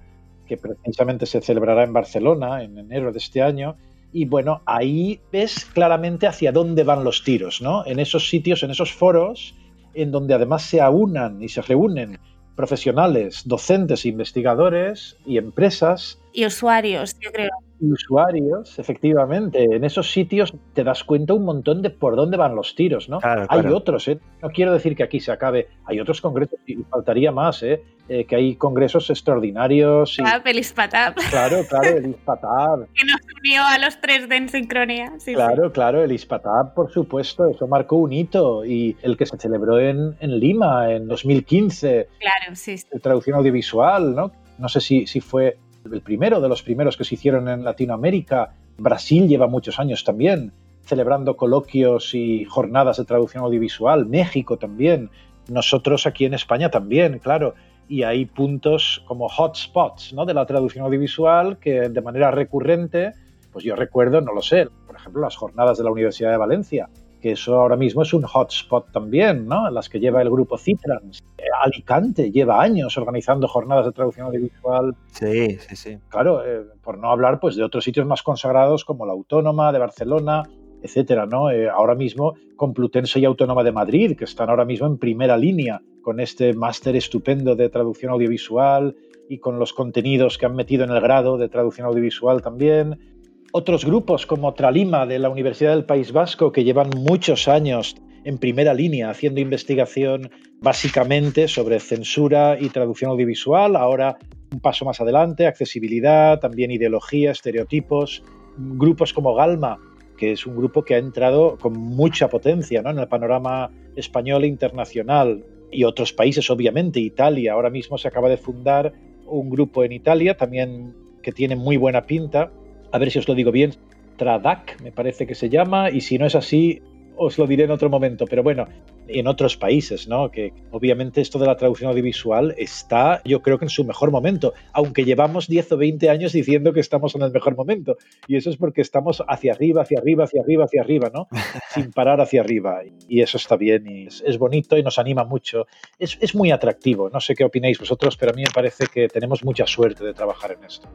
que precisamente se celebrará en Barcelona en enero de este año. Y bueno, ahí ves claramente hacia dónde van los tiros, ¿no? En esos sitios, en esos foros, en donde además se aunan y se reúnen profesionales, docentes, investigadores y empresas. Y usuarios, yo creo usuarios, efectivamente, en esos sitios te das cuenta un montón de por dónde van los tiros, ¿no? hay otros, ¿eh? No quiero decir que aquí se acabe, hay otros congresos, y faltaría más, ¿eh? eh que hay congresos extraordinarios. Y... Ah, el ISPATAB. Claro, claro, el ISPATAB. que nos unió a los tres de En Sincronía. claro, claro, el ISPATAB, por supuesto, eso marcó un hito. Y el que se celebró en, en Lima en 2015. Claro, sí. sí. Traducción audiovisual, ¿no? No sé si, si fue el primero de los primeros que se hicieron en Latinoamérica. Brasil lleva muchos años también celebrando coloquios y jornadas de traducción audiovisual. México también. Nosotros aquí en España también, claro. Y hay puntos como hotspots ¿no? de la traducción audiovisual que de manera recurrente, pues yo recuerdo, no lo sé, por ejemplo, las jornadas de la Universidad de Valencia que eso ahora mismo es un hotspot también, ¿no? Las que lleva el grupo Citrans. Alicante lleva años organizando jornadas de traducción audiovisual. Sí, sí, sí. Claro, eh, por no hablar pues de otros sitios más consagrados como la Autónoma de Barcelona, etcétera, ¿no? Eh, ahora mismo Complutense y Autónoma de Madrid, que están ahora mismo en primera línea con este máster estupendo de traducción audiovisual y con los contenidos que han metido en el grado de traducción audiovisual también otros grupos como Tralima de la Universidad del País Vasco, que llevan muchos años en primera línea haciendo investigación básicamente sobre censura y traducción audiovisual. Ahora un paso más adelante, accesibilidad, también ideología, estereotipos. Grupos como Galma, que es un grupo que ha entrado con mucha potencia en el panorama español e internacional. Y otros países, obviamente, Italia. Ahora mismo se acaba de fundar un grupo en Italia también que tiene muy buena pinta, a ver si os lo digo bien, Tradak, me parece que se llama, y si no es así, os lo diré en otro momento, pero bueno, en otros países, ¿no? Que obviamente esto de la traducción audiovisual está, yo creo que en su mejor momento, aunque llevamos 10 o 20 años diciendo que estamos en el mejor momento. Y eso es porque estamos hacia arriba, hacia arriba, hacia arriba, hacia arriba, ¿no? Sin parar hacia arriba. Y eso está bien y es, bonito y nos anima mucho. Es, es muy atractivo. No sé qué opináis vosotros, pero a mí me parece que tenemos mucha suerte de trabajar en esto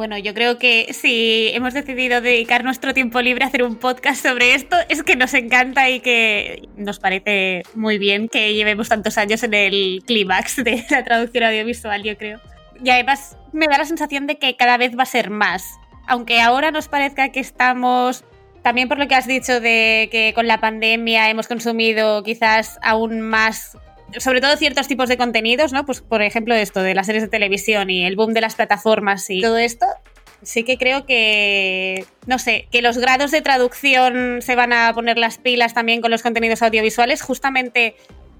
bueno, yo creo que si hemos decidido dedicar nuestro tiempo libre a hacer un podcast sobre esto, es que nos encanta y que nos parece muy bien que llevemos tantos años en el clímax de la traducción audiovisual, yo creo. Y además me da la sensación de que cada vez va a ser más. Aunque ahora nos parezca que estamos, también por lo que has dicho de que con la pandemia hemos consumido quizás aún más sobre todo ciertos tipos de contenidos, ¿no? Pues por ejemplo esto de las series de televisión y el boom de las plataformas y todo esto, sí que creo que, no sé, que los grados de traducción se van a poner las pilas también con los contenidos audiovisuales, justamente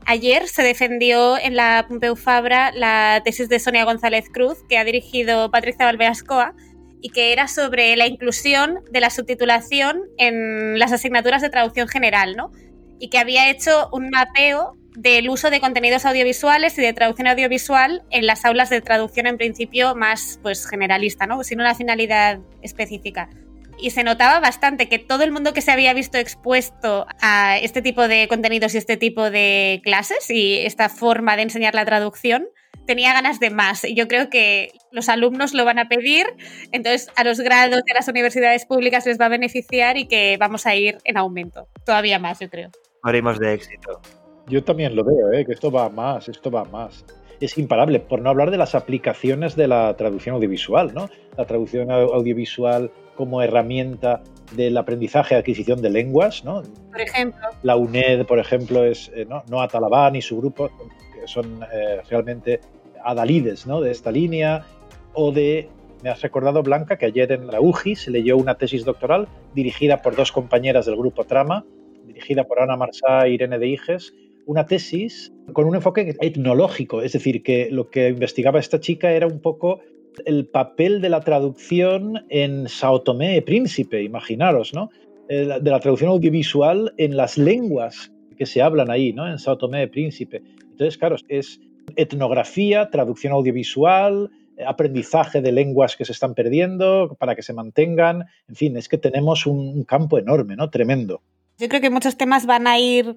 ayer se defendió en la Pompeu Fabra la tesis de Sonia González Cruz, que ha dirigido Patricia Valveascoa, y que era sobre la inclusión de la subtitulación en las asignaturas de traducción general, ¿no? Y que había hecho un mapeo del uso de contenidos audiovisuales y de traducción audiovisual en las aulas de traducción en principio más pues generalista, ¿no? Sin una finalidad específica. Y se notaba bastante que todo el mundo que se había visto expuesto a este tipo de contenidos y este tipo de clases y esta forma de enseñar la traducción tenía ganas de más. Y yo creo que los alumnos lo van a pedir, entonces a los grados de las universidades públicas les va a beneficiar y que vamos a ir en aumento. Todavía más, yo creo. Morimos de éxito. Yo también lo veo, ¿eh? que esto va más, esto va más. Es imparable, por no hablar de las aplicaciones de la traducción audiovisual, ¿no? La traducción audiovisual como herramienta del aprendizaje y adquisición de lenguas, ¿no? Por ejemplo. La UNED, por ejemplo, es eh, ¿no? Noah Talabán y su grupo, que son eh, realmente adalides ¿no? de esta línea, o de, me has recordado Blanca, que ayer en la UGI se leyó una tesis doctoral dirigida por dos compañeras del grupo Trama, dirigida por Ana Marsá e Irene de Iges, una tesis con un enfoque etnológico, es decir, que lo que investigaba esta chica era un poco el papel de la traducción en Sao Tomé y Príncipe, imaginaros, ¿no? De la traducción audiovisual en las lenguas que se hablan ahí, ¿no? En Sao Tomé y Príncipe. Entonces, claro, es etnografía, traducción audiovisual, aprendizaje de lenguas que se están perdiendo para que se mantengan. En fin, es que tenemos un campo enorme, ¿no? Tremendo. Yo creo que muchos temas van a ir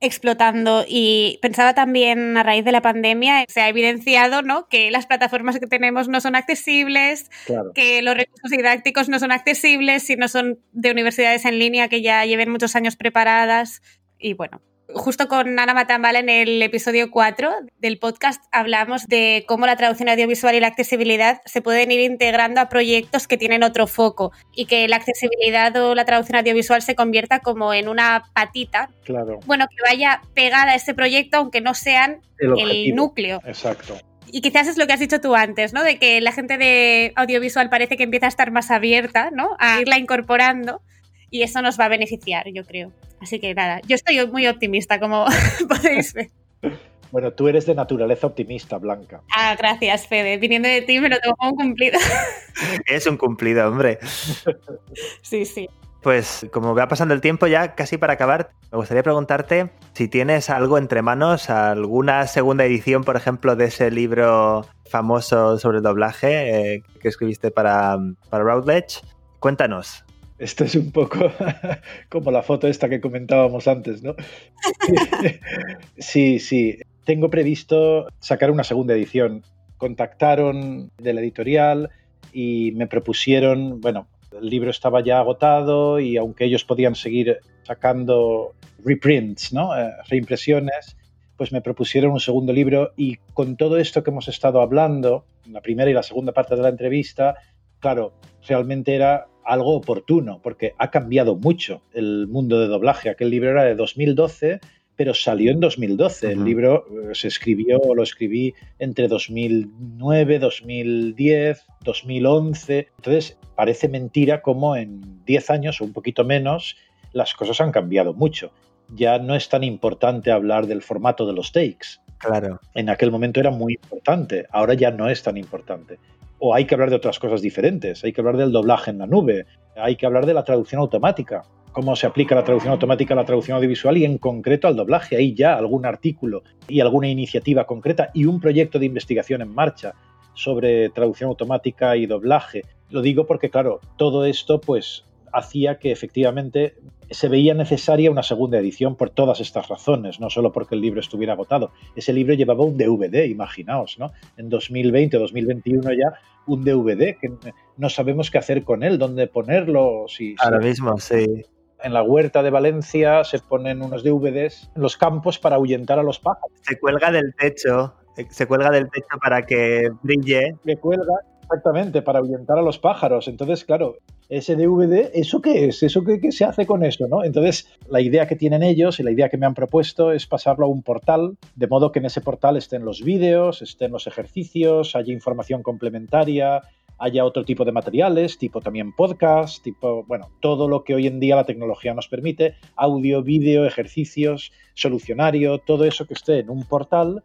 explotando y pensaba también a raíz de la pandemia se ha evidenciado ¿no? que las plataformas que tenemos no son accesibles, que los recursos didácticos no son accesibles si no son de universidades en línea que ya lleven muchos años preparadas y bueno, Justo con Ana Matambala en el episodio 4 del podcast hablamos de cómo la traducción audiovisual y la accesibilidad se pueden ir integrando a proyectos que tienen otro foco y que la accesibilidad o la traducción audiovisual se convierta como en una patita. Claro. Bueno, que vaya pegada a ese proyecto aunque no sean el, núcleo. Exacto. Y quizás es lo que has dicho tú antes, ¿no? De que la gente de audiovisual parece que empieza a estar más abierta, ¿no? A irla incorporando y eso nos va a beneficiar, yo creo. Así que nada, yo estoy muy optimista, como podéis ver. Bueno, tú eres de naturaleza optimista, Blanca. Ah, gracias, Fede. Viniendo de ti me lo tengo como cumplido. Es un cumplido, hombre. Sí, sí. Pues como va pasando el tiempo ya, casi para acabar, me gustaría preguntarte si tienes algo entre manos, alguna segunda edición, por ejemplo, de ese libro famoso sobre el doblaje eh, que escribiste para, para Routledge. Cuéntanos. Esto es un poco como la foto esta que comentábamos antes, ¿no? sí, sí. Tengo previsto sacar una segunda edición. Contactaron de la editorial y me propusieron, bueno, el libro estaba ya agotado y aunque ellos podían seguir sacando reprints, ¿no? Eh, reimpresiones, pues me propusieron un segundo libro y con todo esto que hemos estado hablando, la primera y la segunda parte de la entrevista, claro, realmente era algo oportuno, porque ha cambiado mucho el mundo de doblaje. Aquel libro era de 2012, pero salió en 2012. El libro eh, se escribió, lo escribí entre 2009, 2010, 2011. Entonces, parece mentira como en 10 años o un poquito menos las cosas han cambiado mucho. Ya no es tan importante hablar del formato de los takes. Claro. En aquel momento era muy importante, ahora ya no es tan importante o hay que hablar de otras cosas diferentes, hay que hablar del doblaje en la nube, hay que hablar de la traducción automática, cómo se aplica la traducción automática a la traducción audiovisual y en concreto al doblaje. Hay ya algún artículo y alguna iniciativa concreta y un proyecto de investigación en marcha sobre traducción automática y doblaje. Lo digo porque, claro, todo esto pues hacía que efectivamente se veía necesaria una segunda edición por todas estas razones, no solo porque el libro estuviera agotado. Ese libro llevaba un DVD, imaginaos, ¿no? En 2020 o 2021 ya un DVD que no sabemos qué hacer con él, dónde ponerlo. Si, Ahora mismo, sí. En la huerta de Valencia se ponen unos DVDs en los campos para ahuyentar a los pájaros. Se cuelga del techo, se cuelga del techo para que brille. Se cuelga, exactamente, para ahuyentar a los pájaros. Entonces, claro, ese DVD, ¿eso qué es? ¿Eso qué, se hace con eso? ¿no? Entonces, la idea que tienen ellos y la idea que me han propuesto es pasarlo a un portal, de modo que en ese portal estén los vídeos, estén los ejercicios, haya información complementaria, haya otro tipo de materiales, tipo también podcast, tipo, bueno, todo lo que hoy en día la tecnología nos permite, audio, vídeo, ejercicios, solucionario, todo eso que esté en un portal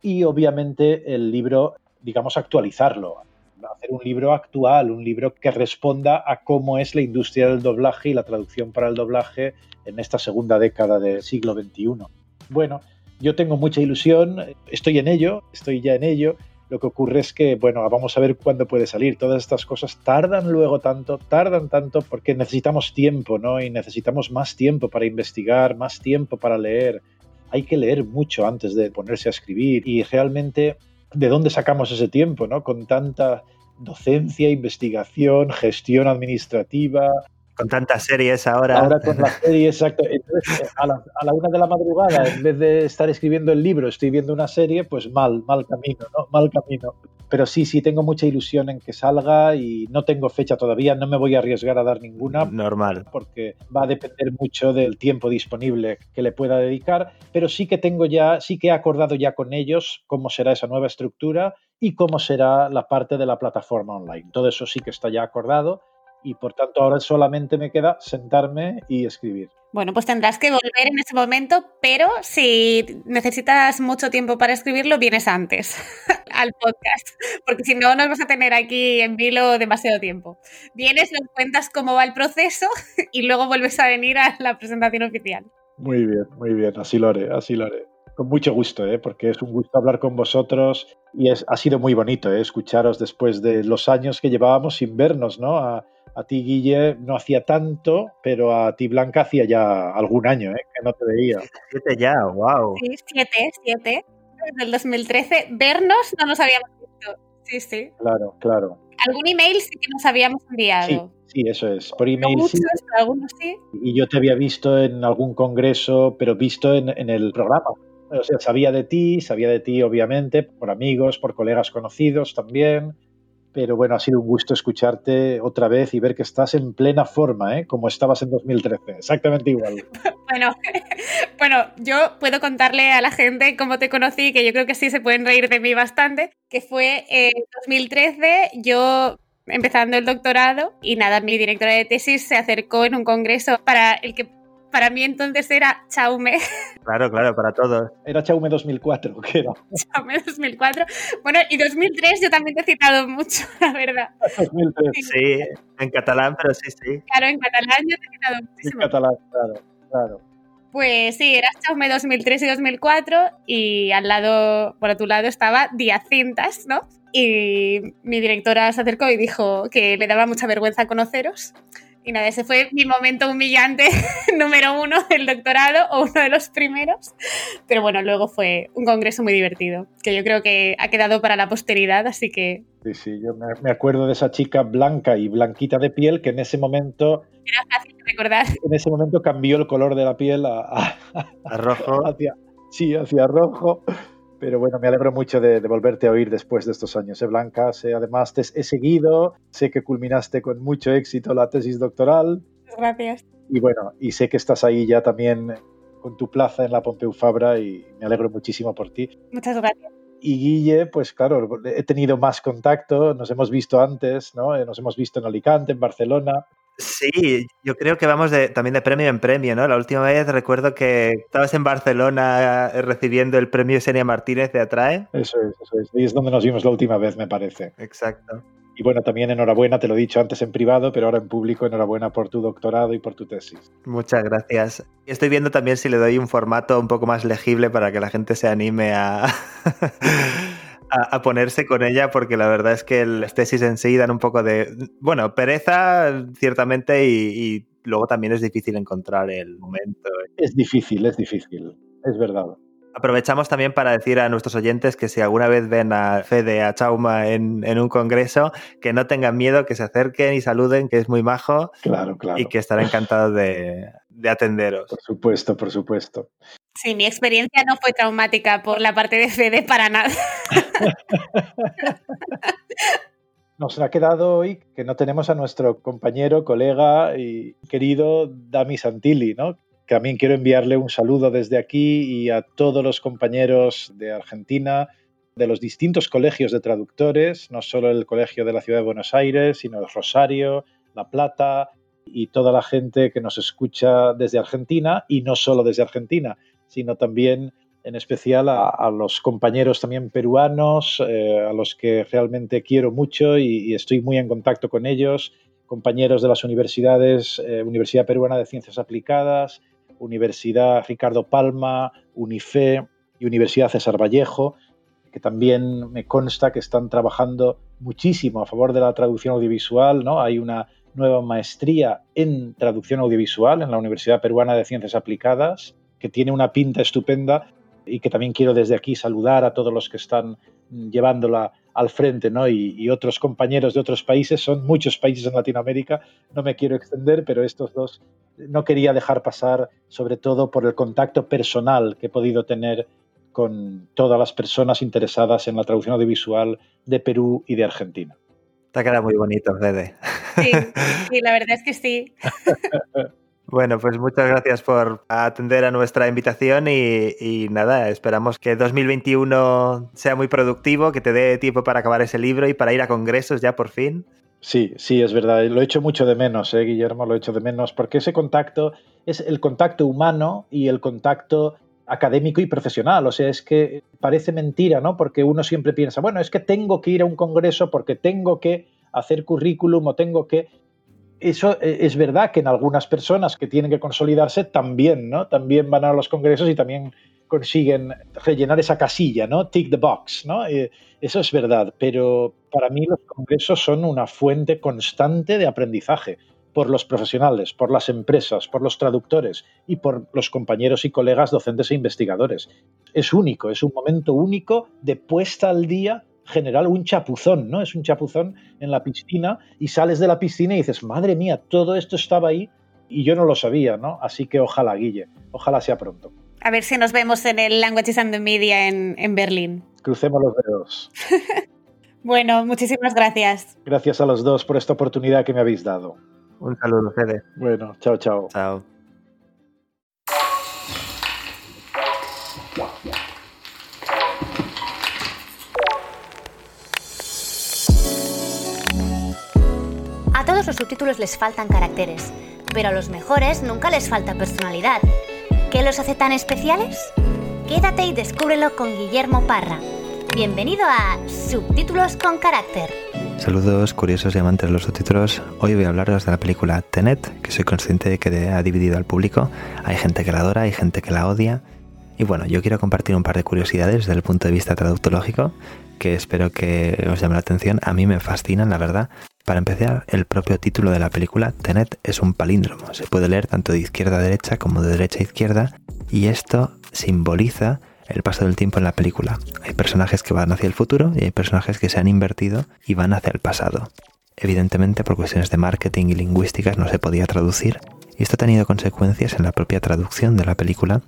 y obviamente el libro, digamos, actualizarlo, hacer un libro actual, un libro que responda a cómo es la industria del doblaje y la traducción para el doblaje en esta segunda década del siglo XXI. Bueno, yo tengo mucha ilusión, estoy en ello, estoy ya en ello. Lo que ocurre es que, bueno, vamos a ver cuándo puede salir. Todas estas cosas tardan luego tanto, tardan tanto porque necesitamos tiempo, ¿no? Y necesitamos más tiempo para investigar, más tiempo para leer. Hay que leer mucho antes de ponerse a escribir y realmente de dónde sacamos ese tiempo, ¿no? Con tanta docencia, investigación, gestión administrativa, con tantas series ahora. Ahora con la serie, exacto. Entonces, a la, a la, una de la madrugada, en vez de estar escribiendo el libro, estoy viendo una serie, pues mal, mal camino, ¿no? Mal camino. Pero sí, sí, tengo mucha ilusión en que salga y no tengo fecha todavía, no me voy a arriesgar a dar ninguna. Normal. Porque va a depender mucho del tiempo disponible que le pueda dedicar, pero sí que tengo ya, sí que he acordado ya con ellos cómo será esa nueva estructura y cómo será la parte de la plataforma online. Todo eso sí que está ya acordado y por tanto ahora solamente me queda sentarme y escribir. Bueno, pues tendrás que volver en ese momento, pero si necesitas mucho tiempo para escribirlo, vienes antes al podcast, porque si no, nos vas a tener aquí en vilo demasiado tiempo. Vienes, nos cuentas cómo va el proceso y luego vuelves a venir a la presentación oficial. Muy bien, muy bien, así lo haré, así lo haré. Con mucho gusto, ¿eh? porque es un gusto hablar con vosotros y es, ha sido muy bonito ¿eh? escucharos después de los años que llevábamos sin vernos, ¿no? A ti, Guille, no hacía tanto, pero a ti, Blanca, hacía ya algún año ¿eh? que no te veía. Siete ya, wow. Sí, siete, siete. Desde el 2013. Vernos no nos habíamos visto. Sí, sí. Claro, claro. Algún email sí que nos habíamos enviado. Sí, sí eso es. Por email no muchos, sí. pero algunos sí. Y yo te había visto en algún congreso, pero visto en, en el programa. O sea, sabía de ti, sabía de ti, obviamente, por amigos, por colegas conocidos también pero bueno, ha sido un gusto escucharte otra vez y ver que estás en plena forma, ¿eh? como estabas en 2013, exactamente igual. Bueno, bueno, yo puedo contarle a la gente cómo te conocí, que yo creo que sí se pueden reír de mí bastante, que fue en 2013, yo empezando el doctorado y nada, mi directora de tesis se acercó en un congreso para el que para mí entonces era Chaume. Claro, claro, para todos. Era Chaume 2004, ¿qué era? Chaume 2004. Bueno, y 2003 yo también te he citado mucho, la verdad. 2003. Sí, sí en catalán, pero sí, sí. Claro, en catalán yo te he citado muchísimo. En catalán, claro, claro. Pues sí, era Chaume 2003 y 2004 y al lado, por a tu lado estaba Diacintas, ¿no? Y mi directora se acercó y dijo que le daba mucha vergüenza conoceros y nada, ese fue mi momento humillante número uno del doctorado o uno de los primeros. Pero bueno, luego fue un congreso muy divertido, que yo creo que ha quedado para la posteridad, así que... Sí, sí, yo me acuerdo de esa chica blanca y blanquita de piel que en ese momento... Era fácil de recordar. En ese momento cambió el color de la piel a, a, a rojo. Hacia, sí, hacia rojo. Pero bueno, me alegro mucho de, de, volverte a oír después de estos años, ¿eh, Blanca? Sé, además, te he seguido, sé que culminaste con mucho éxito la tesis doctoral. Gracias. Y bueno, y sé que estás ahí ya también con tu plaza en la Pompeu Fabra y me alegro muchísimo por ti. Muchas gracias. Y Guille, pues claro, he tenido más contacto, nos hemos visto antes, ¿no? Nos hemos visto en Alicante, en Barcelona. Sí, yo creo que vamos de, también de premio en premio, ¿no? La última vez recuerdo que estabas en Barcelona recibiendo el premio Senia Martínez de Atrae. Eso es, eso es. Y es donde nos vimos la última vez, me parece. Exacto. Y bueno, también enhorabuena, te lo he dicho antes en privado, pero ahora en público, enhorabuena por tu doctorado y por tu tesis. Muchas gracias. Estoy viendo también si le doy un formato un poco más legible para que la gente se anime a... a, a, ponerse con ella porque la verdad es que las tesis en sí dan un poco de, bueno, pereza ciertamente y, y luego también es difícil encontrar el momento. Es difícil, es difícil, es verdad. Aprovechamos también para decir a nuestros oyentes que si alguna vez ven a Fede, a Chauma en, en, un congreso, que no tengan miedo, que se acerquen y saluden, que es muy majo. Claro, claro. Y que estará encantado de, de atenderos. Por supuesto, por supuesto. Sí, mi experiencia no fue traumática por la parte de Fede para nada. Nos ha quedado hoy que no tenemos a nuestro compañero, colega y querido Dami Santilli, ¿no? También quiero enviarle un saludo desde aquí y a todos los compañeros de Argentina de los distintos colegios de traductores, no solo el colegio de la ciudad de Buenos Aires, sino Rosario, La Plata y toda la gente que nos escucha desde Argentina y no solo desde Argentina, sino también en especial a, los compañeros también peruanos, eh, a los que realmente quiero mucho y, estoy muy en contacto con ellos, compañeros de las universidades, eh, Universidad Peruana de Ciencias Aplicadas, Universidad Ricardo Palma, UNIFE y Universidad César Vallejo, que también me consta que están trabajando muchísimo a favor de la traducción audiovisual, ¿no? Hay una nueva maestría en traducción audiovisual en la Universidad Peruana de Ciencias Aplicadas, que tiene una pinta estupenda y que también quiero desde aquí saludar a todos los que están llevándola al frente, ¿no? Y, otros compañeros de otros países, son muchos países en Latinoamérica, no me quiero extender, pero estos dos no quería dejar pasar, sobre todo por el contacto personal que he podido tener con todas las personas interesadas en la traducción audiovisual de Perú y de Argentina. Te queda muy bonito, Fede. Sí, sí, la verdad es que sí. Bueno, pues muchas gracias por atender a nuestra invitación y, nada, esperamos que 2021 sea muy productivo, que te dé tiempo para acabar ese libro y para ir a congresos ya por fin. Sí, sí, es verdad. Lo he hecho mucho de menos, ¿eh, Guillermo, lo he hecho de menos, porque ese contacto es el contacto humano y el contacto académico y profesional. O sea, es que parece mentira, ¿no? Porque uno siempre piensa, bueno, es que tengo que ir a un congreso porque tengo que hacer currículum o tengo que eso eh, es verdad que en algunas personas que tienen que consolidarse también, ¿no? También van a los congresos y también consiguen rellenar esa casilla, ¿no? Tick the box, ¿no? Eh, eso es verdad, pero para mí los congresos son una fuente constante de aprendizaje por los profesionales, por las empresas, por los traductores y por los compañeros y colegas docentes e investigadores. Es único, es un momento único de puesta al día general un chapuzón, ¿no? Es un chapuzón en la piscina y sales de la piscina y dices, madre mía, todo esto estaba ahí y yo no lo sabía, ¿no? Así que ojalá, Guille, ojalá sea pronto. A ver si nos vemos en el Languages and the Media en, en Berlín. Crucemos los dedos. bueno, muchísimas gracias. Gracias a los dos por esta oportunidad que me habéis dado. Un saludo, Fede. Bueno, chao, chao. Chao. Los subtítulos les faltan caracteres, pero a los mejores nunca les falta personalidad. ¿Qué los hace tan especiales? Quédate y descúbrelo con Guillermo Parra. Bienvenido a Subtítulos con Carácter. Saludos curiosos y amantes de los subtítulos. Hoy voy a hablaros de la película Tenet, que soy consciente de que ha dividido al público. Hay gente que la adora, hay gente que la odia. Y bueno, yo quiero compartir un par de curiosidades desde el punto de vista traductológico que espero que os llame la atención. A mí me fascinan, la verdad. Para empezar, el propio título de la película, Tenet, es un palíndromo. Se puede leer tanto de izquierda a derecha como de derecha a izquierda y esto simboliza el paso del tiempo en la película. Hay personajes que van hacia el futuro y hay personajes que se han invertido y van hacia el pasado. Evidentemente, por cuestiones de marketing y lingüísticas no se podía traducir, y esto ha tenido consecuencias en la propia traducción de la película,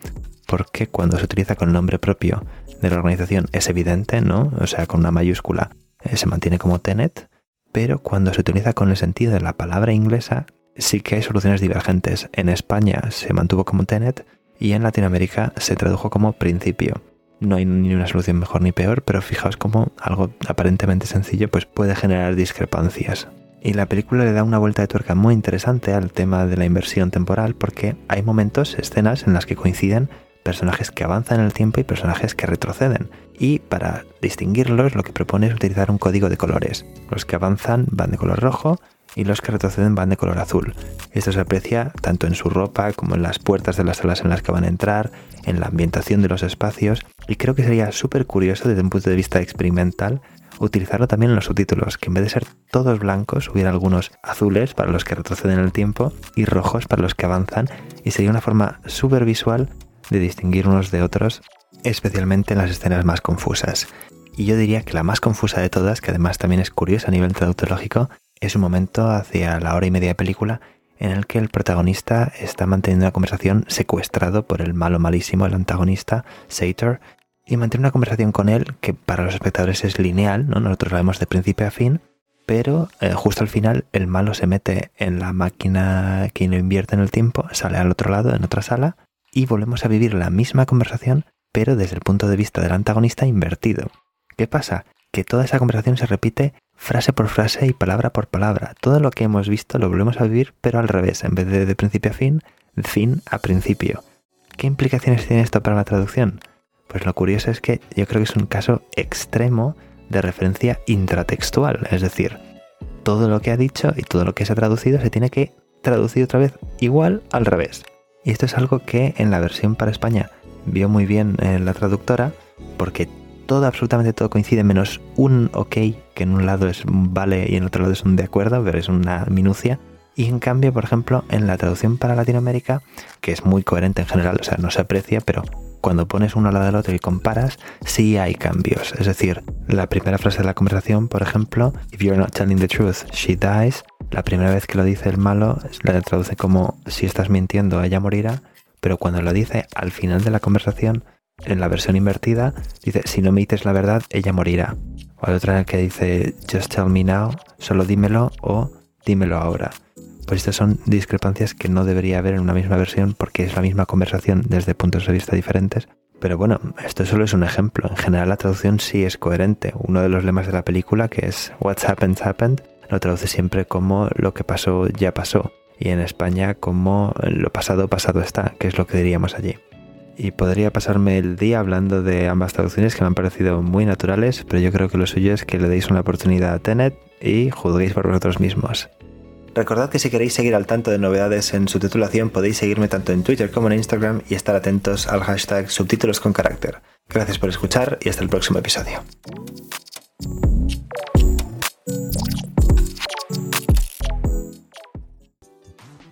porque cuando se utiliza con el nombre propio de la organización es evidente, ¿no? O sea, con una mayúscula eh, se mantiene como Tenet, pero cuando se utiliza con el sentido de la palabra inglesa sí que hay soluciones divergentes. En España se mantuvo como Tenet y en Latinoamérica se tradujo como principio. No hay ni una solución mejor ni peor, pero fijaos cómo algo aparentemente sencillo pues puede generar discrepancias. Y la película le da una vuelta de tuerca muy interesante al tema de la inversión temporal porque hay momentos, escenas en las que coinciden personajes que avanzan en el tiempo y personajes que retroceden. Y para distinguirlos lo que propone es utilizar un código de colores. Los que avanzan van de color rojo y los que retroceden van de color azul. Esto se aprecia tanto en su ropa como en las puertas de las salas en las que van a entrar, en la ambientación de los espacios y creo que sería súper curioso desde un punto de vista experimental utilizarlo también en los subtítulos, que en vez de ser todos blancos hubiera algunos azules para los que retroceden el tiempo y rojos para los que avanzan y sería una forma súper visual de distinguir unos de otros, especialmente en las escenas más confusas. Y yo diría que la más confusa de todas, que además también es curiosa a nivel traductológico, es un momento hacia la hora y media de película en el que el protagonista está manteniendo una conversación secuestrado por el malo malísimo, el antagonista, Sator, y mantiene una conversación con él que para los espectadores es lineal, ¿no? Nosotros la vemos de principio a fin, pero eh, justo al final el malo se mete en la máquina que lo invierte en el tiempo, sale al otro lado, en otra sala, y volvemos a vivir la misma conversación, pero desde el punto de vista del antagonista invertido. ¿Qué pasa? Que toda esa conversación se repite frase por frase y palabra por palabra. Todo lo que hemos visto lo volvemos a vivir, pero al revés, en vez de de principio a fin, de fin a principio. ¿Qué implicaciones tiene esto para la traducción? Pues lo curioso es que yo creo que es un caso extremo de referencia intratextual, es decir, todo lo que ha dicho y todo lo que se ha traducido se tiene que traducir otra vez igual al revés. Y esto es algo que en la versión para España vio muy bien eh, la traductora, porque todo, absolutamente todo coincide, menos un ok, que en un lado es un vale y en otro lado es un de acuerdo, pero es una minucia. Y en cambio, por ejemplo, en la traducción para Latinoamérica, que es muy coherente en general, o sea, no se aprecia, pero cuando pones uno al lado del otro y comparas, sí hay cambios. Es decir, la primera frase de la conversación, por ejemplo, If you're not telling the truth, she dies. La primera vez que lo dice el malo, la traduce como Si estás mintiendo, ella morirá. Pero cuando lo dice al final de la conversación, en la versión invertida, dice Si no me dices la verdad, ella morirá. O hay otra que dice Just tell me now, solo dímelo o dímelo ahora. Pues estas son discrepancias que no debería haber en una misma versión porque es la misma conversación desde puntos de vista diferentes. Pero bueno, esto solo es un ejemplo. En general la traducción sí es coherente. Uno de los lemas de la película, que es What's happened, happened, lo traduce siempre como lo que pasó ya pasó. Y en España como lo pasado pasado está, que es lo que diríamos allí. Y podría pasarme el día hablando de ambas traducciones que me han parecido muy naturales, pero yo creo que lo suyo es que le deis una oportunidad a Tenet y juzguéis por vosotros mismos. Recordad que si queréis seguir al tanto de novedades en su titulación podéis seguirme tanto en Twitter como en Instagram y estar atentos al hashtag subtítulos con carácter. Gracias por escuchar y hasta el próximo episodio.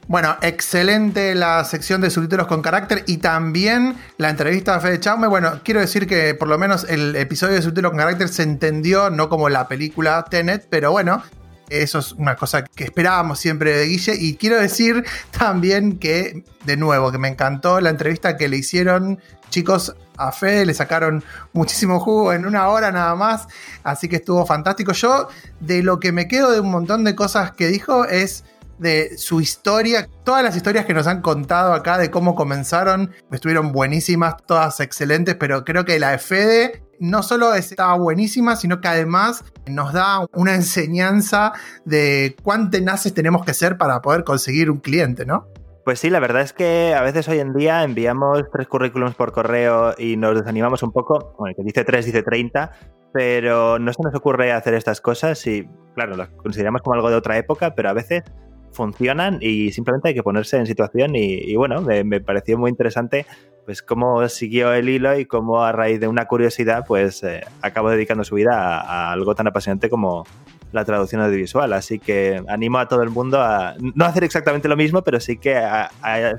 Bueno, excelente la sección de subtítulos con carácter y también la entrevista a Fede Chaume. Bueno, quiero decir que por lo menos el episodio de subtítulos con carácter se entendió, no como la película Tenet, pero bueno, eso es una cosa que esperábamos siempre de Guille. Y quiero decir también que, de nuevo, que me encantó la entrevista que le hicieron chicos a Fede, le sacaron muchísimo jugo en una hora nada más. Así que estuvo fantástico. Yo, de lo que me quedo de un montón de cosas que dijo, es de su historia. Todas las historias que nos han contado acá de cómo comenzaron estuvieron buenísimas, todas excelentes, pero creo que la de Fede no solo estaba buenísima, sino que además nos da una enseñanza de cuán tenaces tenemos que ser para poder conseguir un cliente, ¿no? Pues sí, la verdad es que a veces hoy en día enviamos tres currículums por correo y nos desanimamos un poco. Bueno, el que dice tres dice 30, pero no se nos ocurre hacer estas cosas y, claro, las consideramos como algo de otra época, pero a veces funcionan y simplemente hay que ponerse en situación y, bueno, me, pareció muy interesante pues cómo siguió el hilo y cómo a raíz de una curiosidad pues eh, acabó dedicando su vida a, algo tan apasionante como la traducción audiovisual. Así que animo a todo el mundo a no hacer exactamente lo mismo, pero sí que a,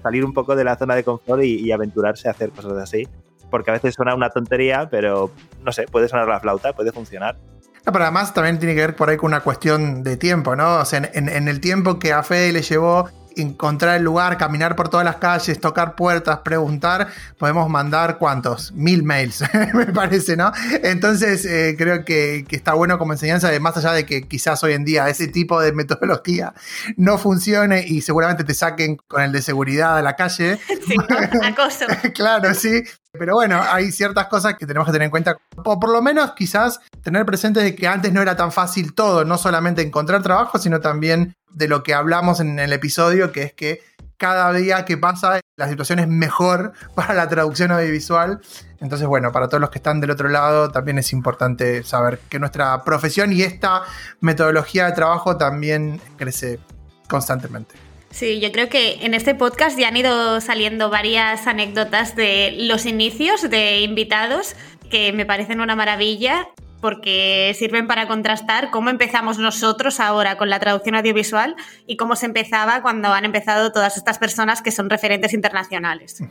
salir un poco de la zona de confort y, y aventurarse a hacer cosas así. Porque a veces suena una tontería, pero no sé, puede sonar la flauta, puede funcionar. No, pero además también tiene que ver por ahí con una cuestión de tiempo, ¿no? O sea, en, el tiempo que a Fede le llevó encontrar el lugar, caminar por todas las calles, tocar puertas, preguntar, podemos mandar cuántos, mil mails, me parece, ¿no? Entonces eh, creo que, está bueno como enseñanza, de más allá de que quizás hoy en día ese tipo de metodología no funcione y seguramente te saquen con el de seguridad a la calle. Sí, acoso. claro, sí. Pero bueno, hay ciertas cosas que tenemos que tener en cuenta, o por lo menos quizás tener presente de que antes no era tan fácil todo, no solamente encontrar trabajo, sino también de lo que hablamos en el episodio, que es que cada día que pasa la situación es mejor para la traducción audiovisual. Entonces, bueno, para todos los que están del otro lado, también es importante saber que nuestra profesión y esta metodología de trabajo también crece constantemente. Sí, yo creo que en este podcast ya han ido saliendo varias anécdotas de los inicios de invitados que me parecen una maravilla porque sirven para contrastar cómo empezamos nosotros ahora con la traducción audiovisual y cómo se empezaba cuando han empezado todas estas personas que son referentes internacionales.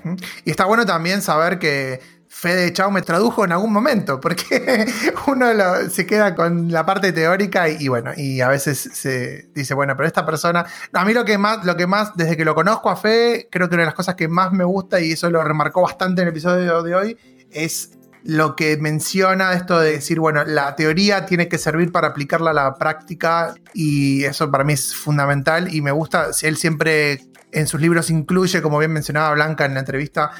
Y está bueno también saber que Fede Chao me tradujo en algún momento, porque uno se queda con la parte teórica y, bueno, y a veces se dice, bueno, pero esta persona. a mí lo que más, lo que más, desde que lo conozco a Fede, creo que una de las cosas que más me gusta, y eso lo remarcó bastante en el episodio de hoy, es lo que menciona esto de decir, bueno, la teoría tiene que servir para aplicarla a la práctica y eso para mí es fundamental y me gusta, él siempre en sus libros incluye, como bien mencionaba Blanca en la entrevista,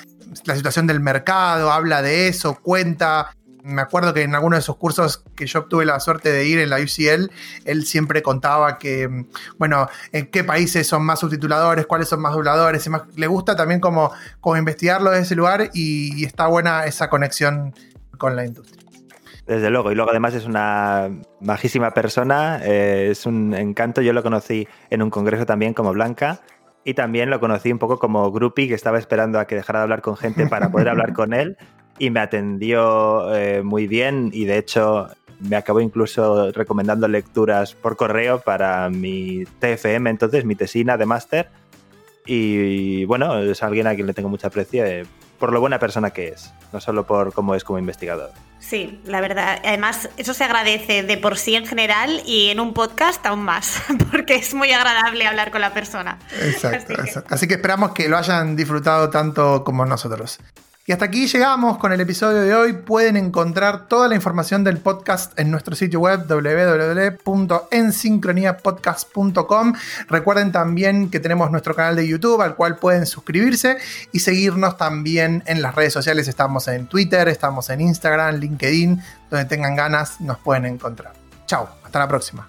la situación del mercado, habla de eso, cuenta Me acuerdo que en alguno de sus cursos que yo tuve la suerte de ir en la UCL, él siempre contaba que, bueno, en qué países son más subtituladores, cuáles son más dobladores. Le gusta también como, investigarlo desde ese lugar y, y está buena esa conexión con la industria. Desde luego, y luego además es una majísima persona, eh, es un encanto. Yo lo conocí en un congreso también como Blanca y también lo conocí un poco como groupie que estaba esperando a que dejara de hablar con gente para poder hablar con él y me atendió eh, muy bien y de hecho me acabó incluso recomendando lecturas por correo para mi TFM, entonces mi tesina de máster. Y bueno, es alguien a quien le tengo mucha aprecio eh, por lo buena persona que es, no solo por cómo es como investigador. Sí, la verdad. Además, eso se agradece de por sí en general y en un podcast aún más, porque es muy agradable hablar con la persona. Exacto, Así que, exacto. Así que esperamos que lo hayan disfrutado tanto como nosotros. Y hasta aquí llegamos con el episodio de hoy. Pueden encontrar toda la información del podcast en nuestro sitio web www.ensincroniapodcast.com. Recuerden también que tenemos nuestro canal de YouTube al cual pueden suscribirse y seguirnos también en las redes sociales. Estamos en Twitter, estamos en Instagram, LinkedIn, donde tengan ganas nos pueden encontrar. Chao, hasta la próxima.